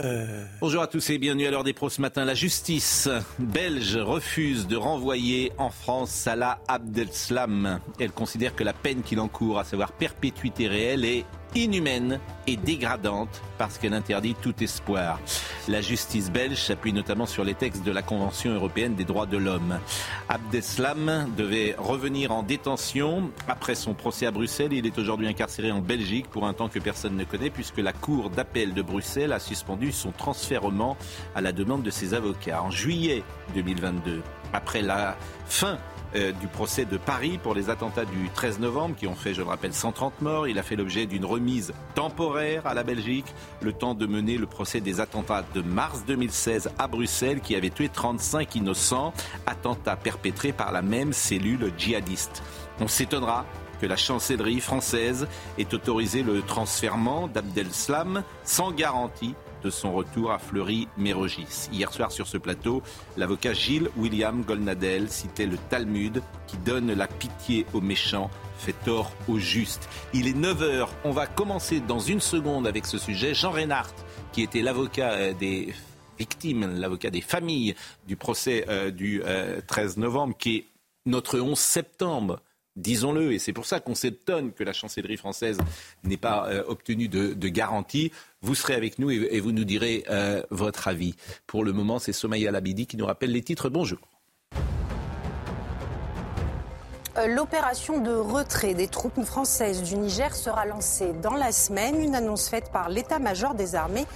today. Bonjour à tous et bienvenue à l'heure des pros ce matin. La justice belge refuse de renvoyer en France Salah Abdeslam. Elle considère que la peine qu'il encourt, à savoir perpétuité réelle, est inhumaine et dégradante parce qu'elle interdit tout espoir. La justice belge s'appuie notamment sur les textes de la Convention européenne des droits de l'homme. Abdeslam devait revenir en détention après son procès à Bruxelles. Il est aujourd'hui incarcéré en Belgique pour un temps que personne ne connaît puisque la Cour d'appel de Bruxelles a suspendu son transfèrement à la demande de ses avocats. En juillet 2022, après la fin euh, du procès de Paris pour les attentats du 13 novembre qui ont fait, je le rappelle, 130 morts. Il a fait l'objet d'une remise temporaire à la Belgique, le temps de mener le procès des attentats de mars 2016 à Bruxelles qui avait tué 35 innocents, attentats perpétrés par la même cellule djihadiste. On s'étonnera que la chancellerie française ait autorisé le transfèrement d'Abdel-Slam sans garantie de son retour à Fleury-Mérogis. Hier soir sur ce plateau, l'avocat Gilles William Golnadel citait le Talmud qui donne la pitié aux méchants fait tort aux justes. Il est 9h, on va commencer dans une seconde avec ce sujet. Jean Reinhardt, qui était l'avocat euh, des victimes, l'avocat des familles du procès euh, du euh, 13 novembre, qui est notre 11 septembre disons-le, et c'est pour ça qu'on s'étonne que la chancellerie française n'ait pas euh, obtenu de, garantie. Vous serez avec nous et, vous nous direz euh, votre avis. Pour le moment, c'est Somaya Labidi qui nous rappelle les titres. Bonjour. Euh, L'opération de retrait des troupes françaises du Niger sera lancée dans la semaine. Une annonce faite par l'état-major des armées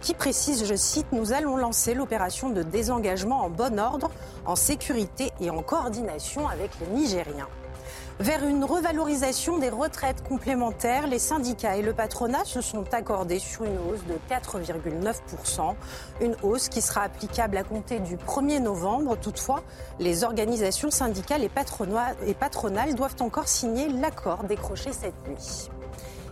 qui précise, je cite, Nous allons lancer l'opération de désengagement en bon ordre, en sécurité et en coordination avec les Nigériens. Vers une revalorisation des retraites complémentaires, les syndicats et le patronat se sont accordés sur une hausse de 4,9%. Une hausse qui sera applicable à compter du 1er novembre. Toutefois, les organisations syndicales et patronales doivent encore signer l'accord décroché cette nuit.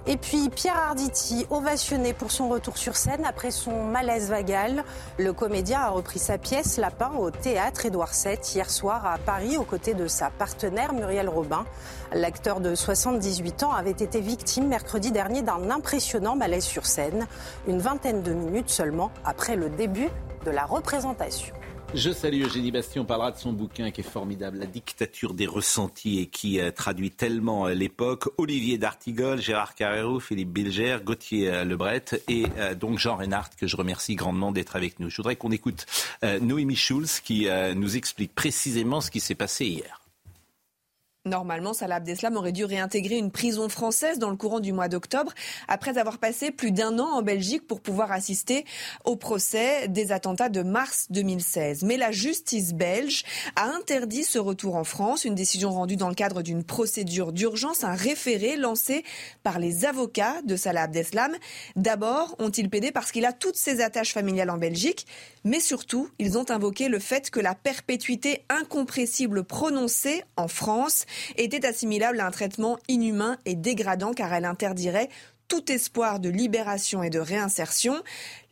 Et puis Pierre Arditi, ovationné pour son retour sur scène après son malaise vagal. Le comédien a repris sa pièce Lapin au théâtre Édouard VII hier soir à Paris aux côtés de sa partenaire Muriel Robin. L'acteur de 78 ans avait été victime mercredi dernier d'un impressionnant malaise sur scène, une vingtaine de minutes seulement après le début de la représentation. Je salue Eugénie Bastien, on parlera de son bouquin qui est formidable, La dictature des ressentis et qui euh, traduit tellement euh, l'époque. Olivier D'Artigol, Gérard Carrero, Philippe Bilger, Gauthier euh, Lebret et donc Jean Reinhardt que je remercie grandement d'être avec nous. Je voudrais qu'on écoute Noémie Schulz qui nous explique précisément ce qui s'est passé hier. Normalement, Salah Abdeslam aurait dû réintégrer une prison française dans le courant du mois d'octobre, après avoir passé plus d'un an en Belgique pour pouvoir assister au procès des attentats de mars 2016. Mais la justice belge a interdit ce retour en France, une décision rendue dans le cadre d'une procédure d'urgence, un référé lancé par les avocats de Salah Abdeslam. D'abord, ont-ils plaidé parce qu'il a toutes ses attaches familiales en Belgique, mais surtout, ils ont invoqué le fait que la perpétuité incompressible prononcée en France était assimilable à un traitement inhumain et dégradant car elle interdirait tout espoir de libération et de réinsertion.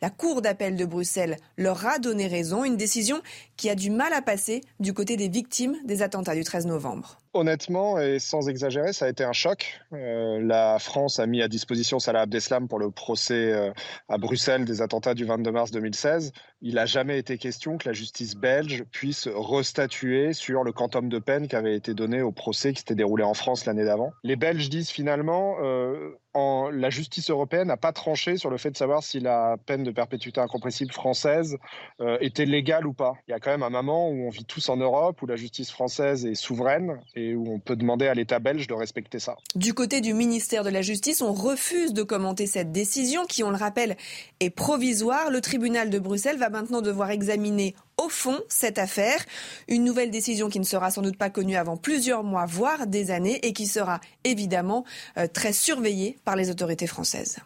La Cour d'appel de Bruxelles leur a donné raison, une décision qui a du mal à passer du côté des victimes des attentats du 13 novembre. Honnêtement et sans exagérer, ça a été un choc. Euh, la France a mis à disposition Salah Abdeslam pour le procès euh, à Bruxelles des attentats du 22 mars 2016. Il n'a jamais été question que la justice belge puisse restatuer sur le quantum de peine qui avait été donné au procès qui s'était déroulé en France l'année d'avant. Les Belges disent finalement, euh, la justice européenne n'a pas tranché sur le fait de savoir si la peine de perpétuité incompressible française euh, était légale ou pas. Quand même un moment où on vit tous en Europe, où la justice française est souveraine et où on peut demander à l'État belge de respecter ça. Du côté du ministère de la Justice, on refuse de commenter cette décision qui, on le rappelle, est provisoire. Le tribunal de Bruxelles va maintenant devoir examiner au fond cette affaire. Une nouvelle décision qui ne sera sans doute pas connue avant plusieurs mois, voire des années, et qui sera évidemment euh, très surveillée par les autorités françaises.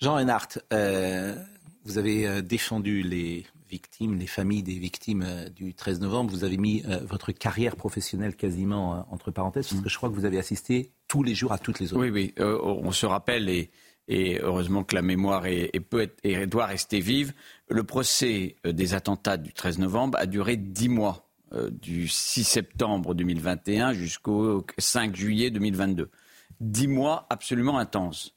Jean Reinhardt, euh, vous avez euh, défendu les victimes, les familles des victimes du 13 novembre. Vous avez mis votre carrière professionnelle quasiment entre parenthèses, parce que je crois que vous avez assisté tous les jours à toutes les autres. Oui, oui. on se rappelle et heureusement que la mémoire peut et doit rester vive. Le procès euh, des attentats du 13 novembre a duré dix mois, euh, du 6 septembre 2021 jusqu'au 5 juillet 2022. Dix mois absolument intenses.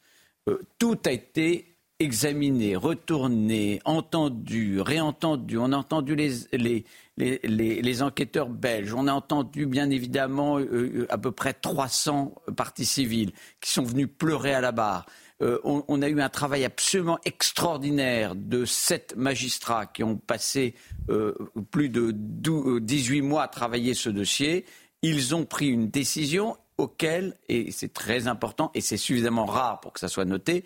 Euh, tout a été examiné, retourné, entendu, réentendu. On a entendu les, enquêteurs belges. On a entendu, bien évidemment, à peu près 300 parties civiles qui sont venus pleurer à la barre. Euh, on, a eu un travail absolument extraordinaire de sept magistrats qui ont passé euh, plus de 18 euh, mois à travailler ce dossier. Ils ont pris une décision auquel, et c'est très important, et c'est suffisamment rare pour que ça soit noté,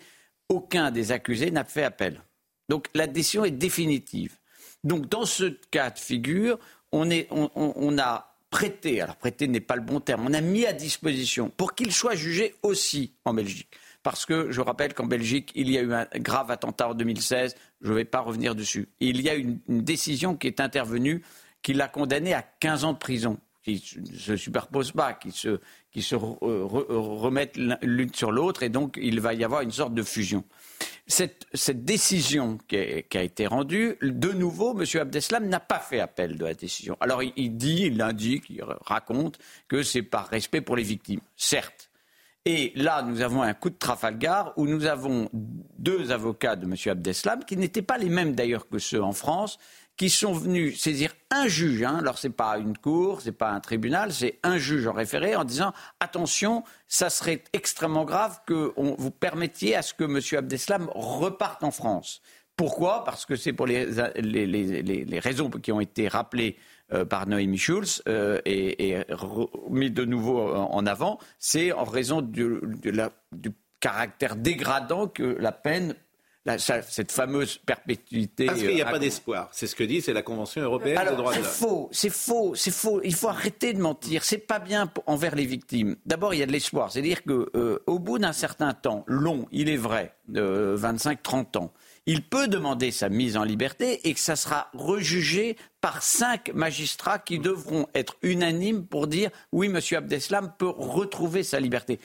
aucun des accusés n'a fait appel. Donc la décision est définitive. Donc dans ce cas de figure, on, a prêté, alors prêté n'est pas le bon terme, on a mis à disposition pour qu'il soit jugé aussi en Belgique parce que je rappelle qu'en Belgique, il y a eu un grave attentat en 2016. Je ne vais pas revenir dessus. Il y a une, une décision qui est intervenue qui l'a condamné à 15 ans de prison, qui ne se superpose pas, qui se, qui se remettent l'une sur l'autre, et donc il va y avoir une sorte de fusion. Cette, décision qui a, qui a, été rendue, de nouveau, M. Abdeslam n'a pas fait appel de la décision. Alors il, il dit, il indique, il raconte que c'est par respect pour les victimes. Certes, et là, nous avons un coup de Trafalgar où nous avons deux avocats de M. Abdeslam, qui n'étaient pas les mêmes d'ailleurs que ceux en France, qui sont venus saisir un juge. Hein. Alors, ce n'est pas une cour, ce n'est pas un tribunal, c'est un juge en référé en disant attention, ça serait extrêmement grave que vous permettiez à ce que M. Abdeslam reparte en France. Pourquoi? Parce que c'est pour les, les, les, raisons qui ont été rappelées euh, par Noémie Schulz euh, et, mis de nouveau en avant, c'est en raison du, caractère dégradant que la peine cette fameuse perpétuité. Parce qu'il n'y a pas d'espoir. C'est ce que dit, c'est la Convention européenne des droits de l'homme. C'est faux, c'est faux, c'est faux. Il faut arrêter de mentir. C'est pas bien envers les victimes. D'abord, il y a de l'espoir. C'est-à-dire qu'au euh, bout d'un certain temps, long, il est vrai, de 25-30 ans, il peut demander sa mise en liberté et que ça sera rejugé par cinq magistrats qui devront être unanimes pour dire oui, M. Abdeslam peut retrouver sa liberté.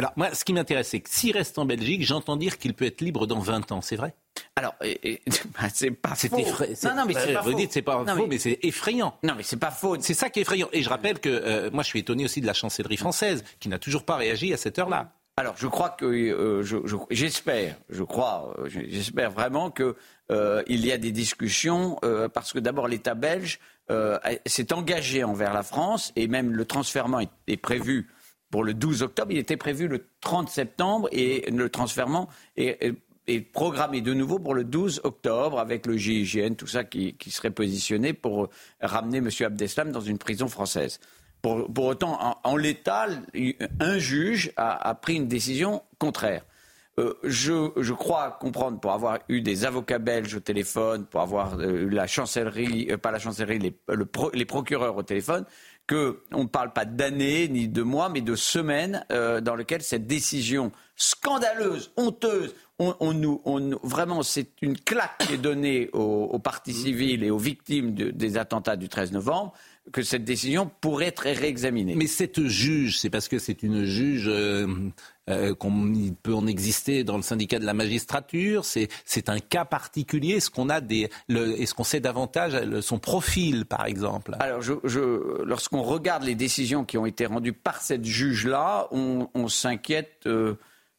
Alors, moi, ce qui m'intéresse, c'est que s'il reste en Belgique, j'entends dire qu'il peut être libre dans 20 ans, c'est vrai? Alors, bah, c'est pas faux. Non, non, mais c'est pas Vous dites c'est pas faux, mais, c'est effrayant. Non, mais c'est pas faux. C'est ça qui est effrayant. Et je rappelle que euh, moi, je suis étonné aussi de la chancellerie française, qui n'a toujours pas réagi à cette heure-là. Alors, je crois que euh, j'espère, je, crois, euh, j'espère vraiment qu'il euh, y a des discussions parce que d'abord l'État belge s'est engagé envers la France et même le transfèrement est, prévu pour le 12 octobre. Il était prévu le 30 septembre et le transfèrement est, programmé de nouveau pour le 12 octobre avec le GIGN, tout ça qui, serait positionné pour ramener M. Abdeslam dans une prison française. Pour, autant, en, l'état, un juge a, pris une décision contraire. Euh, je, crois comprendre, pour avoir eu des avocats belges au téléphone, pour avoir eu la chancellerie, euh, pas la chancellerie, les, procureurs au téléphone, qu'on ne parle pas d'années ni de mois, mais de semaines euh, dans lesquelles cette décision scandaleuse, honteuse, on, nous, vraiment, c'est une claque qui est donnée aux, partis civils et aux victimes des attentats du 13 novembre que cette décision pourrait être réexaminée. Mais cette juge, c'est parce que c'est une juge euh, euh, qu'on peut en exister dans le syndicat de la magistrature. C'est un cas particulier. Est-ce qu'on a des, est-ce qu'on sait davantage son profil, par exemple? Alors, je, lorsqu'on regarde les décisions qui ont été rendues par cette juge-là, on, s'inquiète. Euh,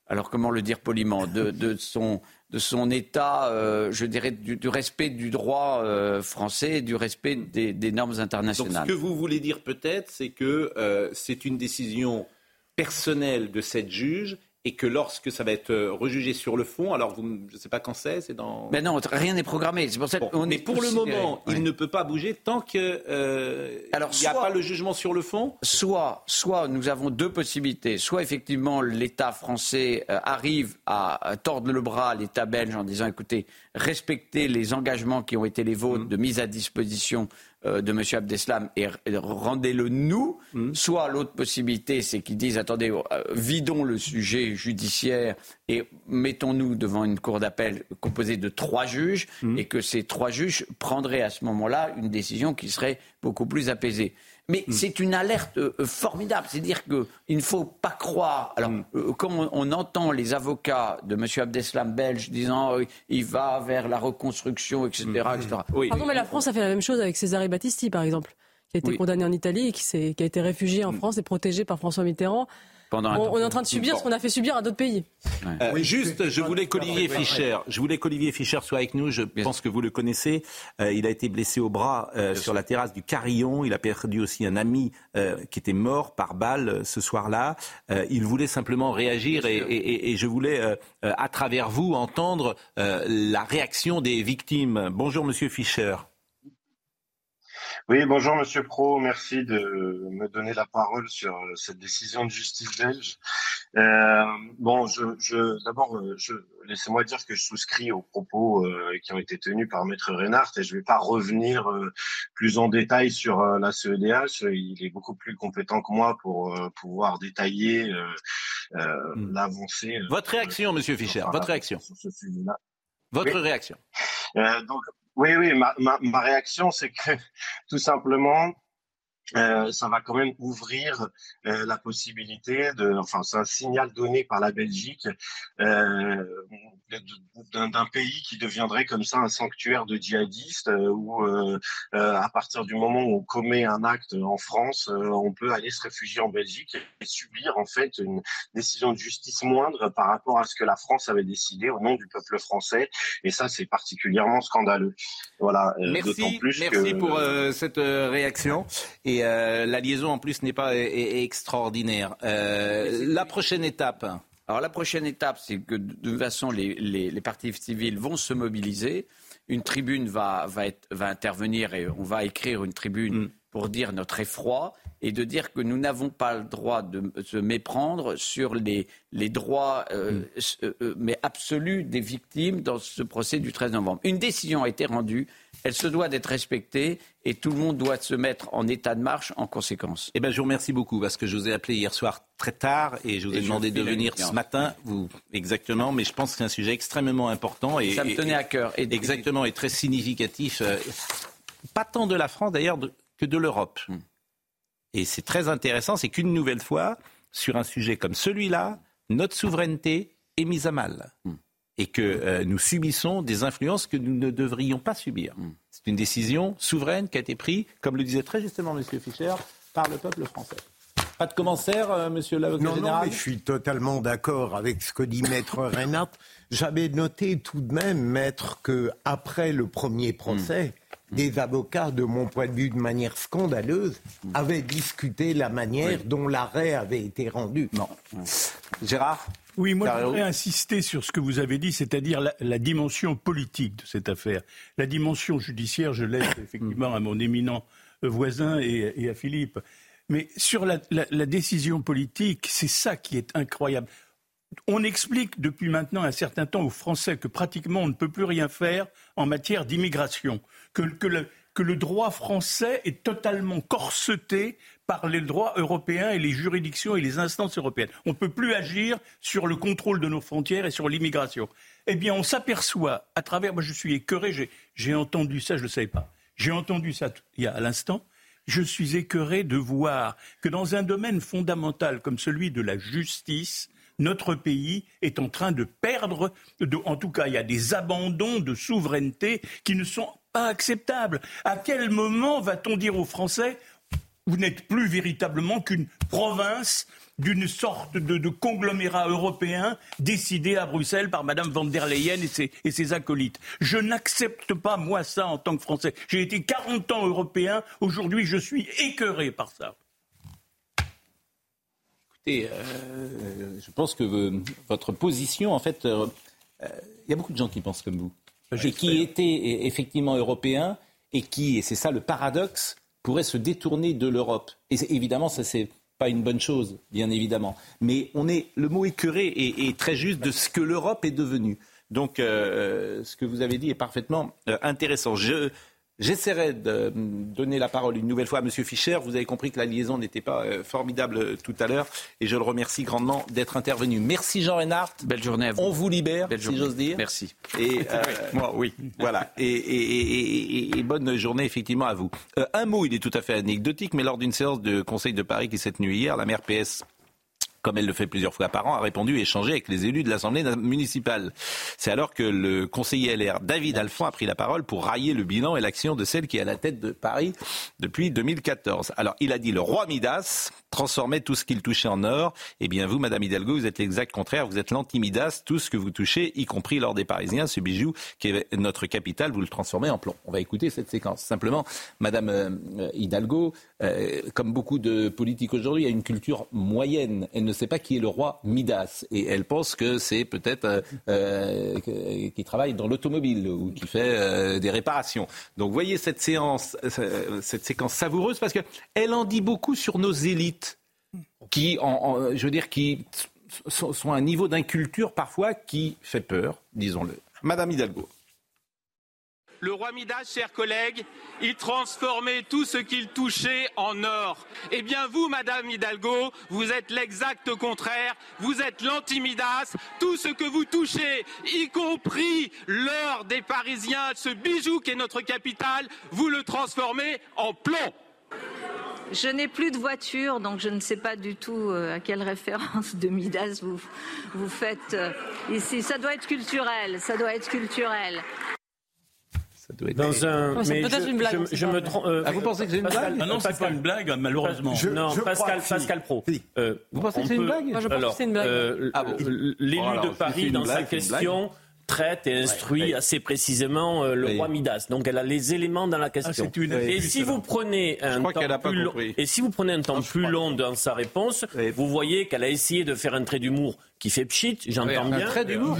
alors comment le dire poliment, de son de son état, euh, je dirais, du, respect du droit euh, français et du respect des, normes internationales. Donc, ce que vous voulez dire peut-être, c'est que euh, c'est une décision personnelle de cette juge et que lorsque ça va être euh, rejugé sur le fond, alors vous, je ne sais pas quand c'est, c'est dans. Mais non, rien n'est programmé. C'est pour ça mais pour le moment, il ne peut pas bouger tant que euh, il n'y a pas le jugement sur le fond. Soit, soit nous avons deux possibilités. Soit effectivement l'État français euh, arrive à, tordre le bras à l'État belge en disant écoutez, respectez les engagements qui ont été les vôtres mmh. de mise à disposition de M. Abdeslam et rendez-le nous. Hmm. Soit l'autre possibilité, c'est qu'ils disent attendez, euh, vidons le sujet judiciaire et mettons-nous devant une cour d'appel composée de trois juges hmm. et que ces trois juges prendraient à ce moment-là une décision qui serait beaucoup plus apaisée. Mais mm. c'est une alerte euh, formidable. C'est-à-dire qu'il ne faut pas croire. Alors, mm. euh, comme on, entend les avocats de M. Abdeslam belge disant qu'il euh, il va vers la reconstruction, etc. Mm. Pardon, mais la France a fait la même chose avec César Battisti, par exemple, qui a été condamné en Italie et qui, qui, a été réfugié en France et protégé par François Mitterrand on, est en train de subir ce qu'on a fait subir à d'autres pays. Euh, juste, je voulais qu'Olivier Fischer, je voulais qu'Olivier Fischer soit avec nous. Je pense que vous le connaissez. Euh, il a été blessé au bras euh, sur la terrasse du Carillon. Il a perdu aussi un ami qui était mort par balle ce soir-là. il voulait simplement réagir et, et je voulais, à travers vous, entendre la réaction des victimes. Bonjour, Monsieur Fischer. Oui, bonjour Monsieur Pro, merci de me donner la parole sur euh, cette décision de justice belge. Euh, bon, je, je d'abord, euh, laissez-moi dire que je souscris aux propos euh, qui ont été tenus par Maître Reinhardt et je ne vais pas revenir plus en détail sur la CEDH. Il est beaucoup plus compétent que moi pour pouvoir détailler hmm. l'avancée. Votre réaction, Monsieur Fischer, votre réaction. Sur ce sujet-là. Votre réaction. donc, oui, oui, ma, ma, ma réaction, c'est que tout simplement, euh, ça va quand même ouvrir euh, la possibilité de, enfin, c'est un signal donné par la Belgique euh, d'un pays qui deviendrait comme ça un sanctuaire de djihadistes euh, où euh, à partir du moment où on commet un acte en France, on peut aller se réfugier en Belgique et subir en fait une décision de justice moindre par rapport à ce que la France avait décidé au nom du peuple français. Et ça, c'est particulièrement scandaleux. Voilà. Merci, plus merci pour cette réaction. Et euh, la liaison en plus n'est pas extraordinaire. Euh, la prochaine étape alors la prochaine étape, c'est que de toute façon, les, les, partis civils vont se mobiliser. Une tribune va, va, être, va intervenir et on va écrire une tribune mm. pour dire notre effroi et de dire que nous n'avons pas le droit de se méprendre sur les, les droits euh, mm. mais absolus des victimes dans ce procès du 13 novembre. Une décision a été rendue elle se doit d'être respectée et tout le monde doit se mettre en état de marche en conséquence. Eh bien, je vous remercie beaucoup parce que je vous ai appelé hier soir très tard et je vous ai demandé de venir ce matin. Vous, exactement, mais je pense que c'est un sujet extrêmement important et ça me tenait à cœur. Et, exactement, et très significatif. Euh, pas tant de la France d'ailleurs que de l'Europe. Hmm. Et c'est très intéressant, c'est qu'une nouvelle fois, sur un sujet comme celui-là, notre souveraineté est mise à mal. Hmm et que euh, nous subissons des influences que nous ne devrions pas subir. Mm. C'est une décision souveraine qui a été prise, comme le disait très justement M. Fischer, par le peuple français. Pas de commentaire, M. Euh, monsieur l'avocat non, général Non, mais je suis totalement d'accord avec ce que dit Maître Reinhardt. J'avais noté tout de même, Maître, que après le premier procès. Des avocats, de mon point de vue de manière scandaleuse, avaient discuté la manière dont l'arrêt avait été rendu. Non. Gérard oui, moi je voudrais insister sur ce que vous avez dit, c'est-à-dire la, dimension politique de cette affaire. La dimension judiciaire, je laisse effectivement à mon éminent voisin et, à Philippe. Mais sur la, décision politique, c'est ça qui est incroyable. On explique depuis maintenant un certain temps aux Français que pratiquement on ne peut plus rien faire en matière d'immigration, que, le, droit français est totalement corseté par les droits européens et les juridictions et les instances européennes. On ne peut plus agir sur le contrôle de nos frontières et sur l'immigration. Eh bien, on s'aperçoit à travers. Moi, je suis écœuré. J'ai entendu ça, je ne le savais pas. J'ai entendu ça il y a à l'instant. Je suis écœuré de voir que dans un domaine fondamental comme celui de la justice, notre pays est en train de perdre, en tout cas, il y a des abandons de souveraineté qui ne sont pas acceptables. À quel moment va-t-on dire aux Français vous n'êtes plus véritablement qu'une province d'une sorte de, conglomérat européen décidé à Bruxelles par Mme van der Leyen et ses, acolytes? Je n'accepte pas, moi, ça en tant que Français. J'ai été 40 ans européen, aujourd'hui je suis écœuré par ça. Écoutez, je pense que votre position, en fait, il y a beaucoup de gens qui pensent comme vous, et qui étaient effectivement européens, et qui, et c'est ça le paradoxe, pourraient se détourner de l'Europe. Et évidemment, ça c'est pas une bonne chose, bien évidemment. Mais on est, le mot écœuré est, très juste de ce que l'Europe est devenue. Donc, euh, ce que vous avez dit est parfaitement euh, intéressant. Je, J'essaierai de donner la parole une nouvelle fois à M. Fischer. Vous avez compris que la liaison n'était pas euh, formidable euh, tout à l'heure et je le remercie grandement d'être intervenu. Merci Jean Reinhardt. Belle journée à vous. On vous libère, si j'ose dire. Merci. Et euh, moi, oui. Voilà. Et, bonne journée effectivement à vous. un mot, il est tout à fait anecdotique, mais lors d'une séance de Conseil de Paris qui s'est tenue hier, la maire PS comme elle le fait plusieurs fois par an, a répondu et échangé avec les élus de l'Assemblée municipale. C'est alors que le conseiller LR David Alphand a pris la parole pour railler le bilan et l'action de celle qui est à la tête de Paris depuis 2014. Alors, il a dit le roi Midas transformait tout ce qu'il touchait en or. Eh bien, vous, Madame Hidalgo, vous êtes l'exact contraire. Vous êtes l'anti-Midas. Tout ce que vous touchez, y compris l'or des Parisiens, ce bijou qui est notre capitale, vous le transformez en plomb. On va écouter cette séquence. Simplement, Madame euh, Hidalgo, euh, comme beaucoup de politiques aujourd'hui, a une culture moyenne. Elle ne sait pas qui est le roi Midas. Et elle pense que c'est peut-être euh, euh qui travaille dans l'automobile ou qui fait des réparations. Donc, voyez cette séance, cette séquence savoureuse parce qu'elle en dit beaucoup sur nos élites qui, je veux dire, qui sont à un niveau d'inculture parfois qui fait peur, disons-le. Madame Hidalgo. Le roi Midas, chers collègues, il transformait tout ce qu'il touchait en or. Eh bien, vous, Madame Hidalgo, vous êtes l'exact contraire. Vous êtes l'anti-Midas. Tout ce que vous touchez, y compris l'or des Parisiens, ce bijou qui est notre capitale, vous le transformez en plomb. Je n'ai plus de voiture, donc je ne sais pas du tout euh, à quelle référence de Midas vous, vous faites euh, ici. Ça doit être culturel, ça doit être culturel. Ça doit être dans un. peut-être une blague. Je, me trompe. Euh, ah, vous pensez que c'est une blague ah Non, c'est pas une blague, malheureusement. non, Pascal, Pascal Pro. vous pensez que c'est une blague Moi, je pense que c'est une blague. Ah l'élu de Paris, dans sa question traite et instruit assez précisément euh, le roi Midas. Donc elle a les éléments dans la ah, question. et, si vous prenez un temps plus long, et si vous prenez un temps plus long dans sa réponse, vous voyez qu'elle a essayé de faire un trait d'humour qui fait pchit, j'entends bien. Un trait d'humour,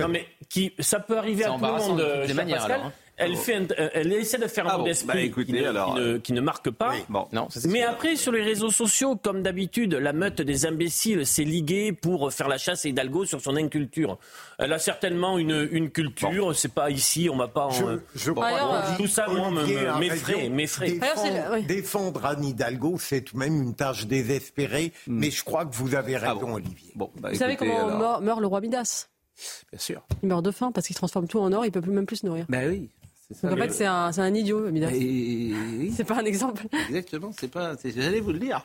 non, mais qui, ça peut arriver à tout le monde. De des manières, Pascal. Alors, hein. Elle, fait euh, elle essaie de faire un ah mot d'esprit bah, qui, ne, qui, ne, marque pas. Bon, non, Mais après, sur les réseaux sociaux, comme d'habitude, la meute des imbéciles s'est liguée pour faire la chasse à Hidalgo sur son inculture. Elle a certainement une, une culture. C'est pas ici, on va pas. Je, en... je crois tout ça, moi, m'effraie. Défendre, défendre Anne Hidalgo, c'est tout de même une tâche désespérée. Hmm. Mais je crois que vous avez ah raison, Olivier. Bon, bah, vous savez comment meurt, le roi Midas? Bien sûr. Il meurt de faim parce qu'il transforme tout en or, il peut plus même plus se nourrir. Ben oui. Donc en fait, c'est un, un, idiot, Midas. C'est pas un exemple. Exactement, c'est pas. J'allais vous le dire.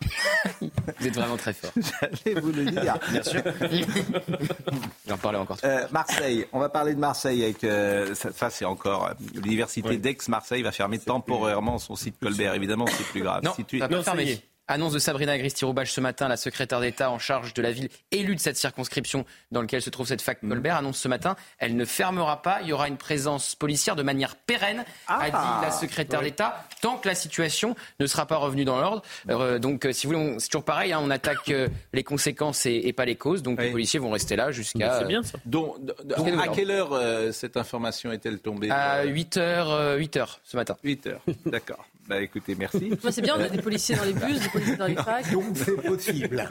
vous êtes vraiment très fort. J'allais vous le dire. Bien sûr. J'en parlais encore. Euh, Marseille, on va parler de Marseille avec. Euh, ça, c'est encore. Euh, l'université d'Aix-Marseille va fermer temporairement son site Colbert. Évidemment, c'est plus grave. Non, si tu... non fermé. Annonce de Sabrina Agristi-Roubache ce matin, la secrétaire d'État en charge de la ville élue de cette circonscription dans laquelle se trouve cette fac mm. Colbert, annonce ce matin, elle ne fermera pas, il y aura une présence policière de manière pérenne, a dit ah. la secrétaire d'État, tant que la situation ne sera pas revenue dans l'ordre. Euh, donc, euh, si vous voulez, c'est toujours pareil, hein, on attaque euh, les conséquences et, pas les causes, donc les policiers vont rester là jusqu'à... C'est bien ça. Donc, à quelle heure cette information est-elle tombée? À 8h, 8 h ce matin. 8 h d'accord. Bah écoutez, merci. c'est bien, on a des policiers dans les bus, des policiers dans les facs. Donc c'est possible.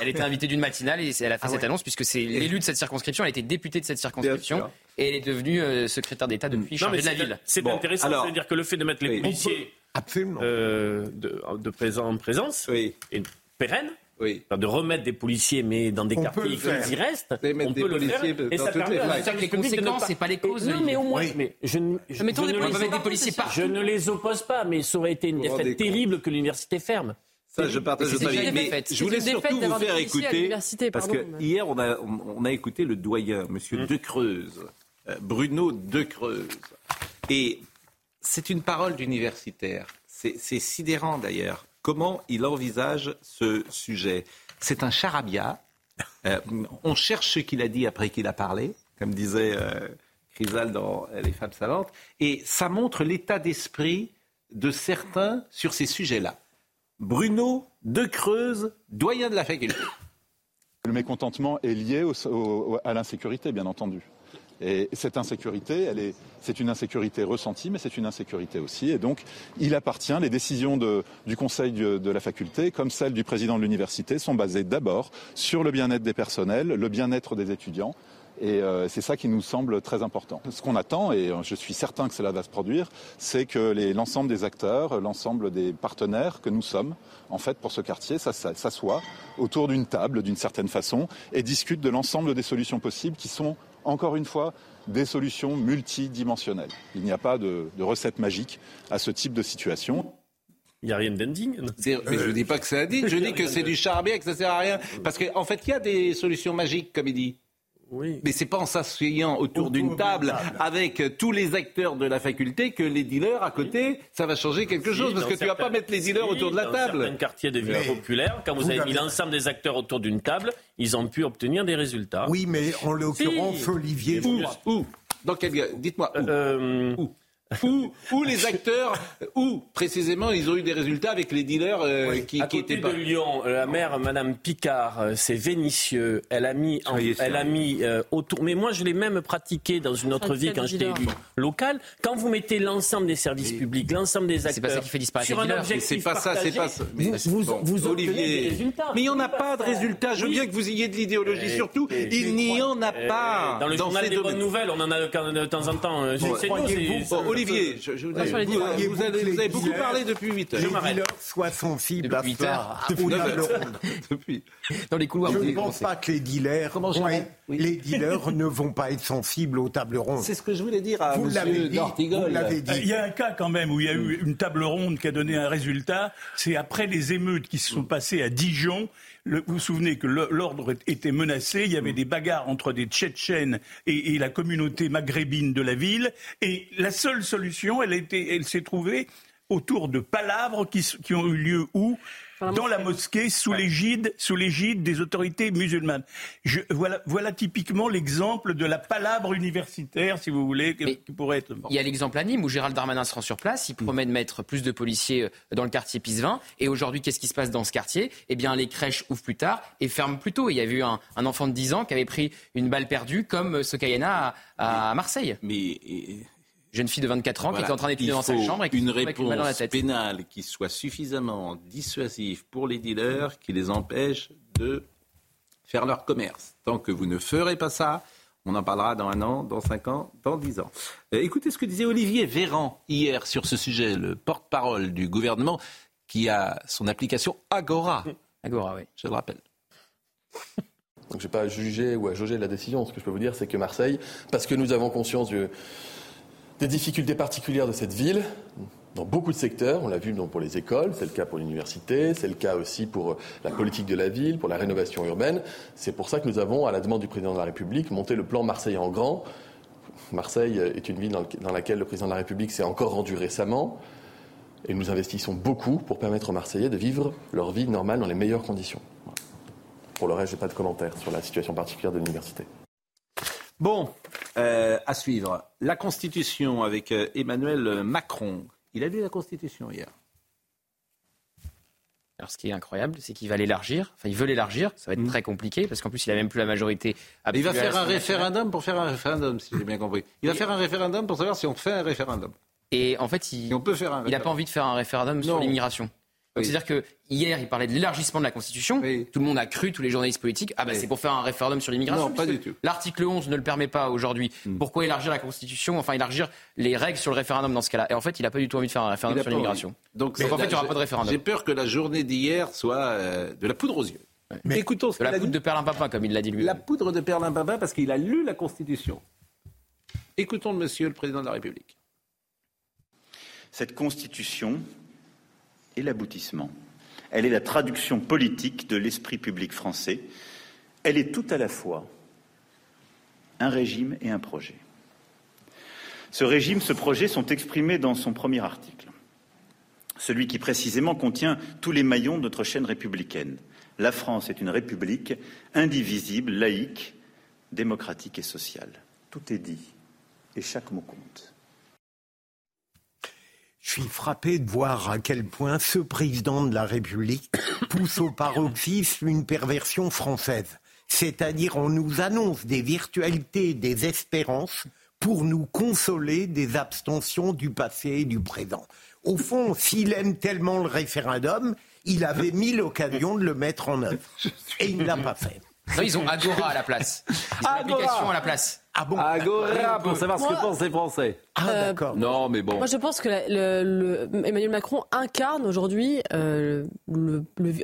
Elle était invitée d'une matinale et elle a fait ah cette annonce puisque c'est l'élu de cette circonscription. Elle été députée de cette circonscription et elle est devenue euh, secrétaire d'État depuis chargée de la ville. C'est intéressant, c'est-à-dire que le fait de mettre les policiers euh, de, de présent, en présence est pérenne oui. de remettre des policiers, mais dans des quartiers qu'ils y restent, on peut le faire. Et ça permet les conséquences, c'est pas les causes. Non, mais au moins, mais je, je, ne, des policiers je ne les oppose pas, mais ça aurait été une défaite terrible que l'université ferme. Ça, je partage votre avis. Mais je voulais surtout vous faire écouter, parce que hier, on a, on a écouté le doyen, Monsieur mmh. De Creuse, euh, Bruno De Creuse. Et c'est une parole d'universitaire. C'est sidérant d'ailleurs comment il envisage ce sujet. C'est un charabia. Euh, on cherche ce qu'il a dit après qu'il a parlé, comme disait euh, Chrysal dans Les femmes savantes, et ça montre l'état d'esprit de certains sur ces sujets-là. Bruno de Creuse, doyen de la faculté. Le mécontentement est lié à l'insécurité, bien entendu. Et cette insécurité, elle est, c'est une insécurité ressentie, mais c'est une insécurité aussi. Et donc, il appartient, les décisions du conseil de, la faculté, comme celles du président de l'université, sont basées d'abord sur le bien-être des personnels, le bien-être des étudiants. Et euh, c'est ça qui nous semble très important. Ce qu'on attend, et je suis certain que cela va se produire, c'est que l'ensemble des acteurs, l'ensemble des partenaires que nous sommes, en fait, pour ce quartier, s'assoient autour d'une table, d'une certaine façon, et discutent de l'ensemble des solutions possibles qui sont encore une fois, des solutions multidimensionnelles. Il n'y a pas de, recette magique à ce type de situation. Il n'y a rien d'ending. Mais je ne dis pas que c'est indigne, je dis que c'est du charbon, que ça ne sert à rien. Parce qu'en fait, il y a des solutions magiques, comme il dit. Oui. Mais c'est pas en s'asseyant autour, d'une table, avec tous les acteurs de la faculté que les dealers à côté, ça va changer quelque chose parce que tu vas pas mettre les dealers autour de la table. Dans un quartier de ville populaire, quand vous, avez mis l'ensemble des acteurs autour d'une table, ils ont pu obtenir des résultats. Oui, mais en l'occurrence, Olivier. Où, où Dans quel Dites-moi où, euh, où où, les acteurs, où précisément ils ont eu des résultats avec les dealers euh, qui, à côté étaient de Lyon, la mère Madame Picard, euh, c'est Vénitieux. Elle a mis, elle a mis euh, autour. Mais moi, je l'ai même pratiqué dans une autre vie quand j'étais élu local. Quand vous mettez l'ensemble des services publics, l'ensemble des acteurs, c'est pas ça qui fait disparaître sur un objectif C'est pas ça, c'est pas ça. Mais, vous, vous, Olivier, des résultats. Mais il n'y en a pas de résultats. Je veux bien que vous ayez de l'idéologie. Surtout, il n'y en a pas. Dans le journal des bonnes nouvelles, on en a de temps en temps. Olivier, je, vous, vous, avez, beaucoup parlé depuis 8 heures. Les dealers soient sensibles à ça, aux tables rondes. Depuis. Dans les couloirs. Je ne pense pas que les dealers, les dealers ne vont pas être sensibles aux tables rondes. C'est ce que je voulais dire à vous l'avez dit, Il y a un cas quand même où il y a eu une table ronde qui a donné un résultat. C'est après les émeutes qui se sont passées à Dijon vous vous souvenez que l'ordre était menacé, il y avait des bagarres entre des Tchétchènes et, la communauté maghrébine de la ville, et la seule solution, elle, elle s'est trouvée autour de palabres qui, qui ont eu lieu où dans la mosquée sous l'égide sous l'égide des autorités musulmanes. Je, voilà, voilà typiquement l'exemple de la palabre universitaire, si vous voulez, qui pourrait être. Il y a l'exemple à Nîmes où Gérald Darmanin se rend sur place, il promet de mettre plus de policiers euh, dans le quartier Pisevin, et aujourd'hui, qu'est-ce qui se passe dans ce quartier? Eh bien, les crèches ouvrent plus tard et ferment plus tôt. Il y a eu un, enfant de 10 ans qui avait pris une balle perdue, comme Sokayana à, à Marseille. Mais jeune fille de 24 ans qui était en train d'étudier dans sa chambre et qui une réponse pénale qui soit suffisamment dissuasive pour les dealers qui les empêche de faire leur commerce. Tant que vous ne ferez pas ça, on en parlera dans un an, dans cinq ans, dans dix ans. Euh, écoutez ce que disait Olivier Véran hier sur ce sujet, le porte-parole du gouvernement qui a son application Agora. Agora, oui. Je le rappelle. Donc je ne vais pas juger ou à jauger la décision. Ce que je peux vous dire, c'est que Marseille, parce que nous avons conscience du, des difficultés particulières de cette ville dans beaucoup de secteurs. On l'a vu pour les écoles, c'est le cas pour l'université, c'est le cas aussi pour la politique de la ville, pour la rénovation urbaine. C'est pour ça que nous avons, à la demande du président de la République, monté le plan Marseille en grand. Marseille est une ville dans laquelle le président de la République s'est encore rendu récemment. Et nous investissons beaucoup pour permettre aux Marseillais de vivre leur vie normale dans les meilleures conditions. Pour le reste, je n'ai pas de commentaires sur la situation particulière de l'université. Bon, euh, à suivre. La Constitution avec euh, Emmanuel Macron. Il a lu la Constitution hier. Alors, ce qui est incroyable, c'est qu'il va l'élargir. Enfin, il veut l'élargir. Ça va être mm. très compliqué parce qu'en plus, il n'a même plus la majorité. Il va faire un référendum pour faire un référendum, si j'ai bien compris. Il va faire un référendum pour savoir si on fait un référendum. Et en fait, il n'a pas envie de faire un référendum sur l'immigration. C'est-à-dire que hier, il parlait de l'élargissement de la Constitution. Tout le monde a cru, tous les journalistes politiques, ah ben c'est pour faire un référendum sur l'immigration. Non, pas du tout. L'article 11 ne le permet pas aujourd'hui. Hmm. Pourquoi élargir la Constitution Enfin, élargir les règles sur le référendum dans ce cas-là? Et en fait, il n'a pas du tout envie de faire un référendum sur l'immigration. Donc, en fait, il n'y aura pas de référendum. J'ai peur que la journée d'hier soit euh, de la poudre aux yeux. Mais écoutons ce de la poudre de perlimpinpin, comme il l'a dit lui. La poudre de perlimpinpin parce qu'il a lu la Constitution. Écoutons le monsieur le président de la République. Cette Constitution est l'aboutissement elle est la traduction politique de l'esprit public français. Elle est tout à la fois un régime et un projet. Ce régime, ce projet sont exprimés dans son premier article, celui qui précisément contient tous les maillons de notre chaîne républicaine. La France est une république indivisible, laïque, démocratique et sociale. Tout est dit et chaque mot compte. Je suis frappé de voir à quel point ce président de la République pousse au paroxysme une perversion française. C'est-à-dire, on nous annonce des virtualités, des espérances pour nous consoler des abstentions du passé et du présent. Au fond, s'il aime tellement le référendum, il avait mis l'occasion de le mettre en œuvre. Et il ne l'a pas fait. Non, ils ont Agora à la place. Ils ont à la place. Ah bon Agora pour savoir ce que pensent les Français. Ah euh, d'accord. Non, mais bon. Moi, je pense que le, Emmanuel Macron incarne aujourd'hui euh,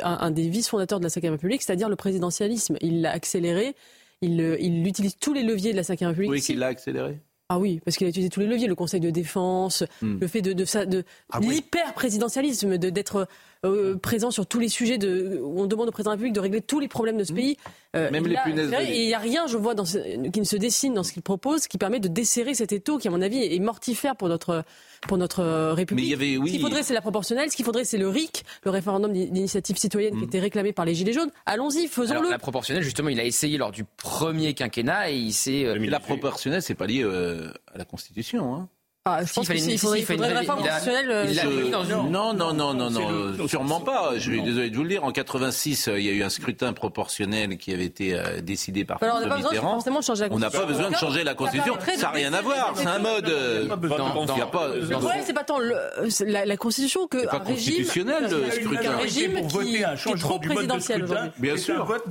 un, des vice-fondateurs de la Ve République, c'est-à-dire le présidentialisme. Il l'a accéléré. Il, il, utilise tous les leviers de la Ve République. Oui, qu'il l'a accéléré. Ah oui, parce qu'il a utilisé tous les leviers, le Conseil de défense, hmm. le fait de, de, de, de ah l'hyper-présidentialisme, d'être euh, présent sur tous les sujets de, où on demande au président de la République de régler tous les problèmes de ce mmh. pays. Euh, Même les punaises. il n'y a rien, je vois, dans qui ne se dessine dans ce qu'il propose, qui permet de desserrer cet étau qui, à mon avis, est mortifère pour notre pour notre République. Mais il y avait, oui. Ce qu'il faudrait, c'est la proportionnelle. Ce qu'il faudrait, c'est le RIC, le référendum d'initiative citoyenne qui mmh. était réclamé par les Gilets jaunes. Allons-y, faisons-le. La proportionnelle, justement, il a essayé lors du premier quinquennat et il s'est. Euh, la proportionnelle, c'est pas lié à la Constitution. Hein. Ah, je pense qu'il faudrait, il faudrait une réforme constitutionnelle. Euh, non, non, non, non, non, sûrement pas. Je suis désolé de vous le dire. En 86, euh, il y a eu un scrutin proportionnel qui avait été euh, décidé par Alors, on n'a pas besoin forcément changer la Constitution. On n'a pas besoin de changer la Constitution. Ça n'a rien à voir. C'est un mode. Non, il a pas. Le problème, c'est pas tant la Constitution que un régime. constitutionnel, le scrutin. Un régime qui est trop présidentiel aujourd'hui. Bien sûr. vote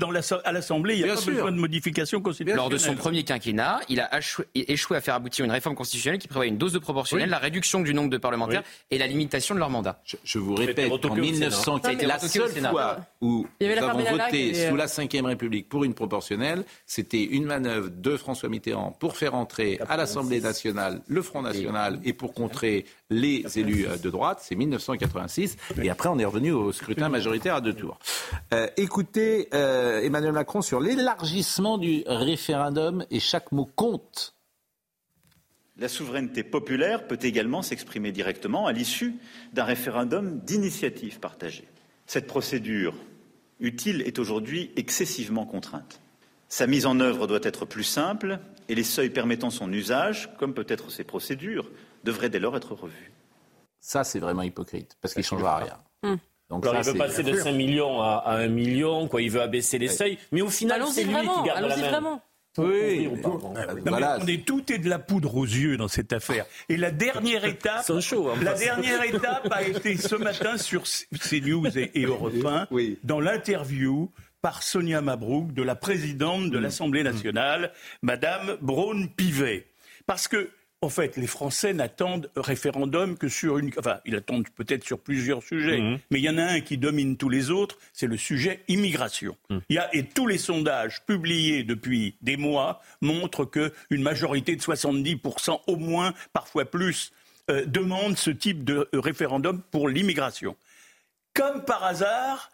à l'Assemblée, il n'y a pas besoin de modification constitutionnelle. Lors de son premier quinquennat, il a échoué à faire aboutir une réforme constitutionnelle qui prévoit une dose de proportionnelle, la réduction du nombre de parlementaires et la limitation de leur mandat. Je, vous répète, en 1900, la seule fois où nous avons voté sous la Ve République pour une proportionnelle, c'était une manœuvre de François Mitterrand pour faire entrer à l'Assemblée nationale le Front national et pour contrer les élus euh, de droite. C'est 1986. Et après, on est revenu au scrutin majoritaire à deux tours. Euh, écoutez euh, Emmanuel Macron sur l'élargissement du référendum et chaque mot compte. La souveraineté populaire peut également s'exprimer directement à l'issue d'un référendum d'initiative partagée. Cette procédure utile est aujourd'hui excessivement contrainte. Sa mise en œuvre doit être plus simple et les seuils permettant son usage, comme peut-être ces procédures, devraient dès lors être revus. Ça, c'est vraiment hypocrite, parce qu'il ne changera rien. Donc il veut passer de 5 millions à, 1 million, quoi. il veut abaisser les seuils, mais au final, c'est lui qui garde la main. Vraiment. Oui, on est tout est de la poudre aux yeux dans cette affaire. Et la dernière étape, chaud, hein, la dernière étape a été ce matin sur CNews et, et Europe 1, dans l'interview par Sonia Mabrouk de la présidente de mm. l'Assemblée nationale, Madame Braun-Pivet. Parce que en fait, les Français n'attendent référendum que sur une. Enfin, ils attendent peut-être sur plusieurs sujets, mhm. mais il y en a un qui domine tous les autres, c'est le sujet immigration. Mhm. Il y a, et tous les sondages publiés depuis des mois montrent qu'une majorité de 70% au moins, parfois plus, euh, demandent ce type de référendum pour l'immigration. Comme par hasard,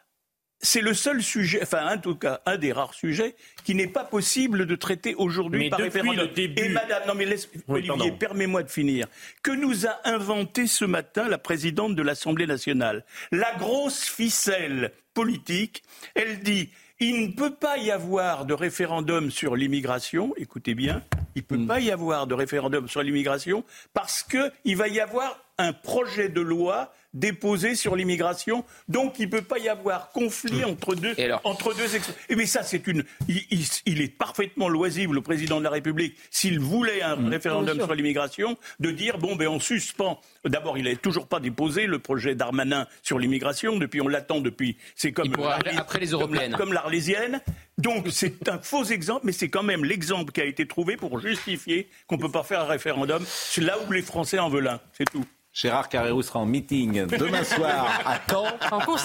c'est le seul sujet, enfin en tout cas un des rares sujets qui n'est pas possible de traiter aujourd'hui par référendum. Et Madame, non mais laisse, Olivier, permets-moi de finir. Que nous a inventé ce matin la présidente de l'Assemblée nationale La grosse ficelle politique. Elle dit il ne peut pas y avoir de référendum sur l'immigration. Écoutez bien, il ne peut hmm. pas y avoir de référendum sur l'immigration parce qu'il va y avoir un projet de loi déposé sur l'immigration. Donc il ne peut pas y avoir conflit entre deux, entre deux Et mais ça, c'est une. Il, est parfaitement loisible, le président de la République, s'il voulait un mm. référendum sur l'immigration, de dire bon, ben on suspend. D'abord, il n'a toujours pas déposé le projet d'Armanin sur l'immigration. Depuis, on l'attend depuis. C'est comme, après les européennes. Comme, l'Arlésienne. Donc c'est un faux exemple, mais c'est quand même l'exemple qui a été trouvé pour justifier qu'on ne peut pas faire un référendum. C'est là où les Français en veulent un. C'est tout. Gérard Carrérou sera en meeting demain soir à Caen,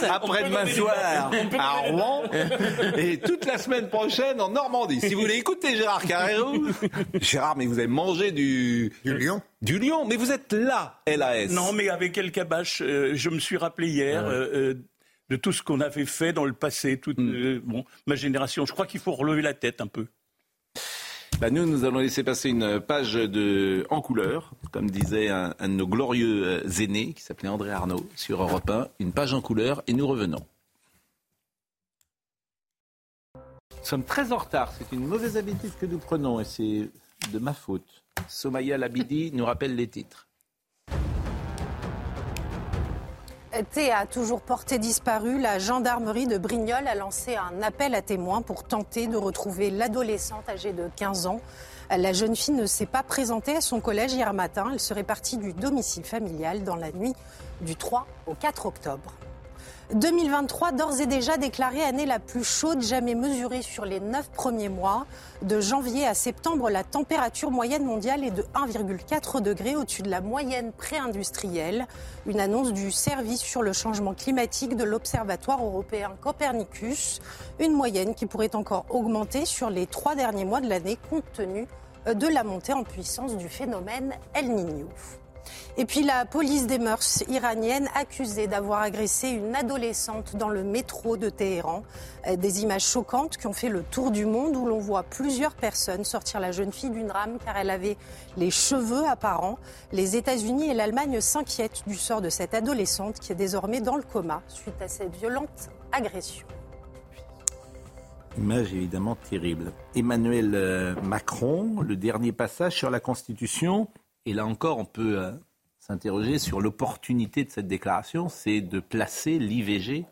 après-demain soir à Rouen et toute la semaine prochaine en Normandie. Si vous voulez écouter Gérard Carrérou, Gérard, mais vous avez mangé du... Du lion Du lion, mais vous êtes là, LAS. Non, mais avec El Kabash, euh, je me suis rappelé hier... Euh, euh, de tout ce qu'on avait fait dans le passé, toute hmm. bon, ma génération. Je crois qu'il faut relever la tête un peu. Bah, nous, nous allons laisser passer une page en couleur, comme disait un, de nos glorieux euh, aînés, qui s'appelait André Arnaud, sur Europe 1. Une page en couleur, et nous revenons. Nous sommes très en retard. C'est une mauvaise habitude que nous prenons, et c'est de ma faute. Somaya Labidi nous rappelle les titres. A toujours porté disparu. La gendarmerie de Brignoles a lancé un appel à témoins pour tenter de retrouver l'adolescente âgée de 15 ans. La jeune fille ne s'est pas présentée à son collège hier matin. Elle serait partie du domicile familial dans la nuit du 3 au 4 octobre. 2023, d'ores et déjà déclarée année la plus chaude jamais mesurée sur les neuf premiers mois. De janvier à septembre, la température moyenne mondiale est de 1,4 degré au-dessus de la moyenne pré-industrielle. Une annonce du service sur le changement climatique de l'Observatoire européen Copernicus. Une moyenne qui pourrait encore augmenter sur les trois derniers mois de l'année compte tenu de la montée en puissance du phénomène El Niño. Et puis la police des mœurs iranienne accusée d'avoir agressé une adolescente dans le métro de Téhéran. Euh, des images choquantes qui ont fait le tour du monde où l'on voit plusieurs personnes sortir la jeune fille d'une rame car elle avait les cheveux apparents. Les États-Unis et l'Allemagne s'inquiètent du sort de cette adolescente qui est désormais dans le coma suite à cette violente agression. Image évidemment terrible. Emmanuel euh, Macron, le dernier passage sur la Constitution, et là encore, on peut euh, s'interroger sur l'opportunité de cette déclaration, c'est de placer l'IVG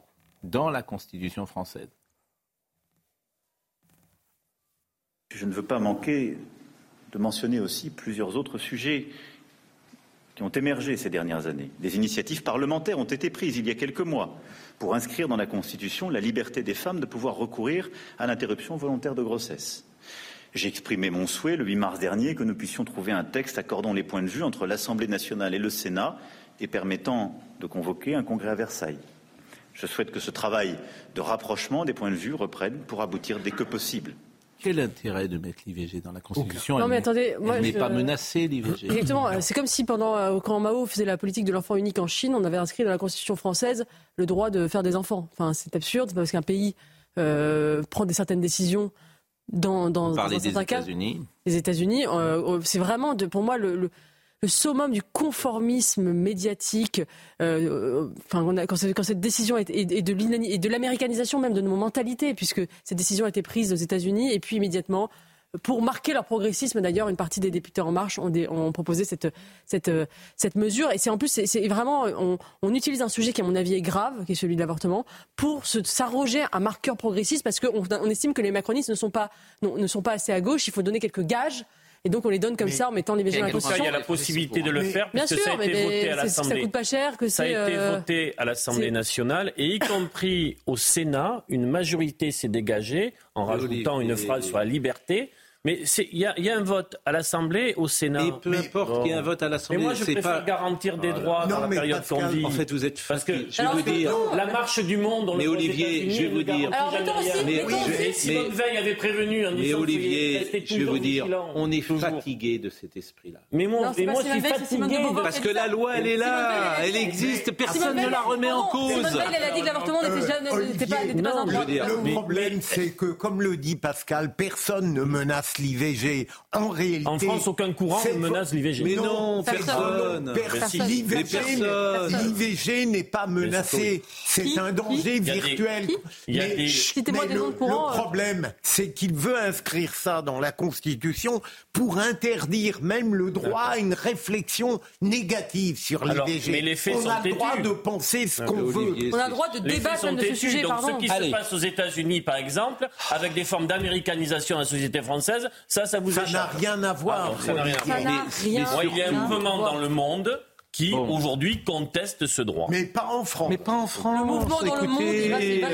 dans la Constitution française. Je ne veux pas manquer de mentionner aussi plusieurs autres sujets qui ont émergé ces dernières années. Des initiatives parlementaires ont été prises il y a quelques mois pour inscrire dans la Constitution la liberté des femmes de pouvoir recourir à l'interruption volontaire de grossesse. J'ai exprimé mon souhait le 8 mars dernier que nous puissions trouver un texte accordant les points de vue entre l'Assemblée nationale et le Sénat et permettant de convoquer un congrès à Versailles. Je souhaite que ce travail de rapprochement des points de vue reprenne pour aboutir dès que possible. Quel intérêt de mettre l'IVG dans la Constitution? Non, mais attendez, moi, n'est pas menacée, l'IVG. Exactement. C'est comme si pendant, euh, quand Mao faisait la politique de l'enfant unique en Chine, on avait inscrit dans la Constitution française le droit de faire des enfants. Enfin, c'est absurde parce qu'un pays euh, prend des certaines décisions dans, dans, dans des États-Unis. Les États-Unis, euh, c'est vraiment pour moi le, le, summum du conformisme médiatique. Euh, enfin, quand, quand, cette décision est, de l'américanisation même de nos mentalités, puisque cette décision a été prise aux États-Unis et puis immédiatement pour marquer leur progressisme, d'ailleurs, une partie des députés En Marche ont, ont proposé cette, cette, cette mesure. Et c'est en plus, c'est vraiment, on, on, utilise un sujet qui, à mon avis, est grave, qui est celui de l'avortement, pour s'arroger un marqueur progressiste, parce qu'on on estime que les macronistes ne sont, pas, non, ne sont pas assez à gauche. Il faut donner quelques gages. Et donc on les donne comme ça en mettant les dans la Constitution. Il y a la possibilité de le faire Bien sûr, ça a été voté à l'Assemblée. Ça coûte pas cher, que ça a été euh, voté à l'Assemblée nationale et y compris au Sénat, une majorité s'est dégagée en rajoutant une phrase sur la liberté. Mais il y, y, a un vote à l'Assemblée, au Sénat. Et peu importe qu'il y ait un vote à l'Assemblée. Mais moi, je préfère pas... garantir des droits dans la période qu'on vit. En fait, vous êtes parce que je vais vous dire la marche du monde. On mais Olivier, je vais vous dire. Alors, mais, mais, Simone Veil avait prévenu. En mais Olivier, je vais vous dire, on est fatigué de cet esprit-là. Mais moi, mais moi, je suis fatigué parce que la loi, elle est là, elle existe, personne ne la remet en cause. Simone Veil, elle a dit que l'avortement n'était pas un droit. Le problème, c'est que, comme le dit Pascal, personne ne menace l'IVG en réalité. En France, aucun courant ne menace l'IVG. Mais non, personne. L'IVG n'est pas menacé. C'est un danger virtuel. Mais le problème, c'est qu'il veut inscrire ça dans la Constitution pour interdire même le droit à une réflexion négative sur l'IVG. On a le droit de penser ce qu'on veut. On a le droit de débattre de ce sujet. Donc, ce qui se passe aux États-Unis, par exemple, avec des formes d'américanisation de la société française, ça, ça vous Ça n'a rien à voir. ça n'a rien à voir. Il y a un mouvement dans le monde qui aujourd'hui conteste ce droit. Mais pas en France. Mais pas en France. Le mouvement dans le monde,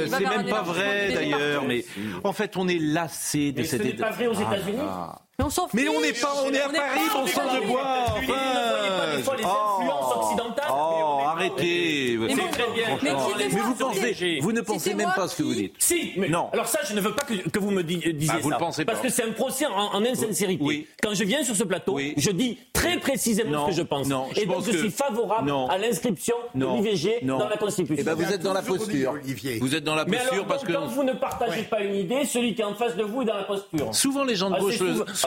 c'est même pas vrai d'ailleurs. Mais en fait, on est lassé de cette. Ce n'est pas vrai aux États-Unis. Ah. Mais on s'en Mais on n'est pas, on est à Paris, bon sang de bois. Enfin. Vous ne pas des fois les influences occidentales. Oh, arrêtez. Très bien. Mais vous pensez, vous ne pensez même pas ce que vous dites. Si, mais non. Alors ça, je ne veux pas que vous me disiez ça. Vous le pensez pas. Parce que c'est un procès en insincérité. Quand je viens sur ce plateau, je dis très précisément ce que je pense. Et donc je suis favorable à l'inscription de l'IVG dans la Constitution. Eh ben vous êtes dans la posture. Vous êtes dans la posture parce que quand vous ne partagez pas une idée, celui qui est en face de vous est dans la posture. Souvent les gens de gauche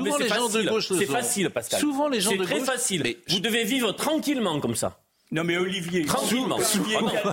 souvent les gens de gauche C'est facile, Pascal. Souvent les gens de gauche. C'est très facile. Vous devez vivre tranquillement comme ça. Non mais Olivier, tranquillement.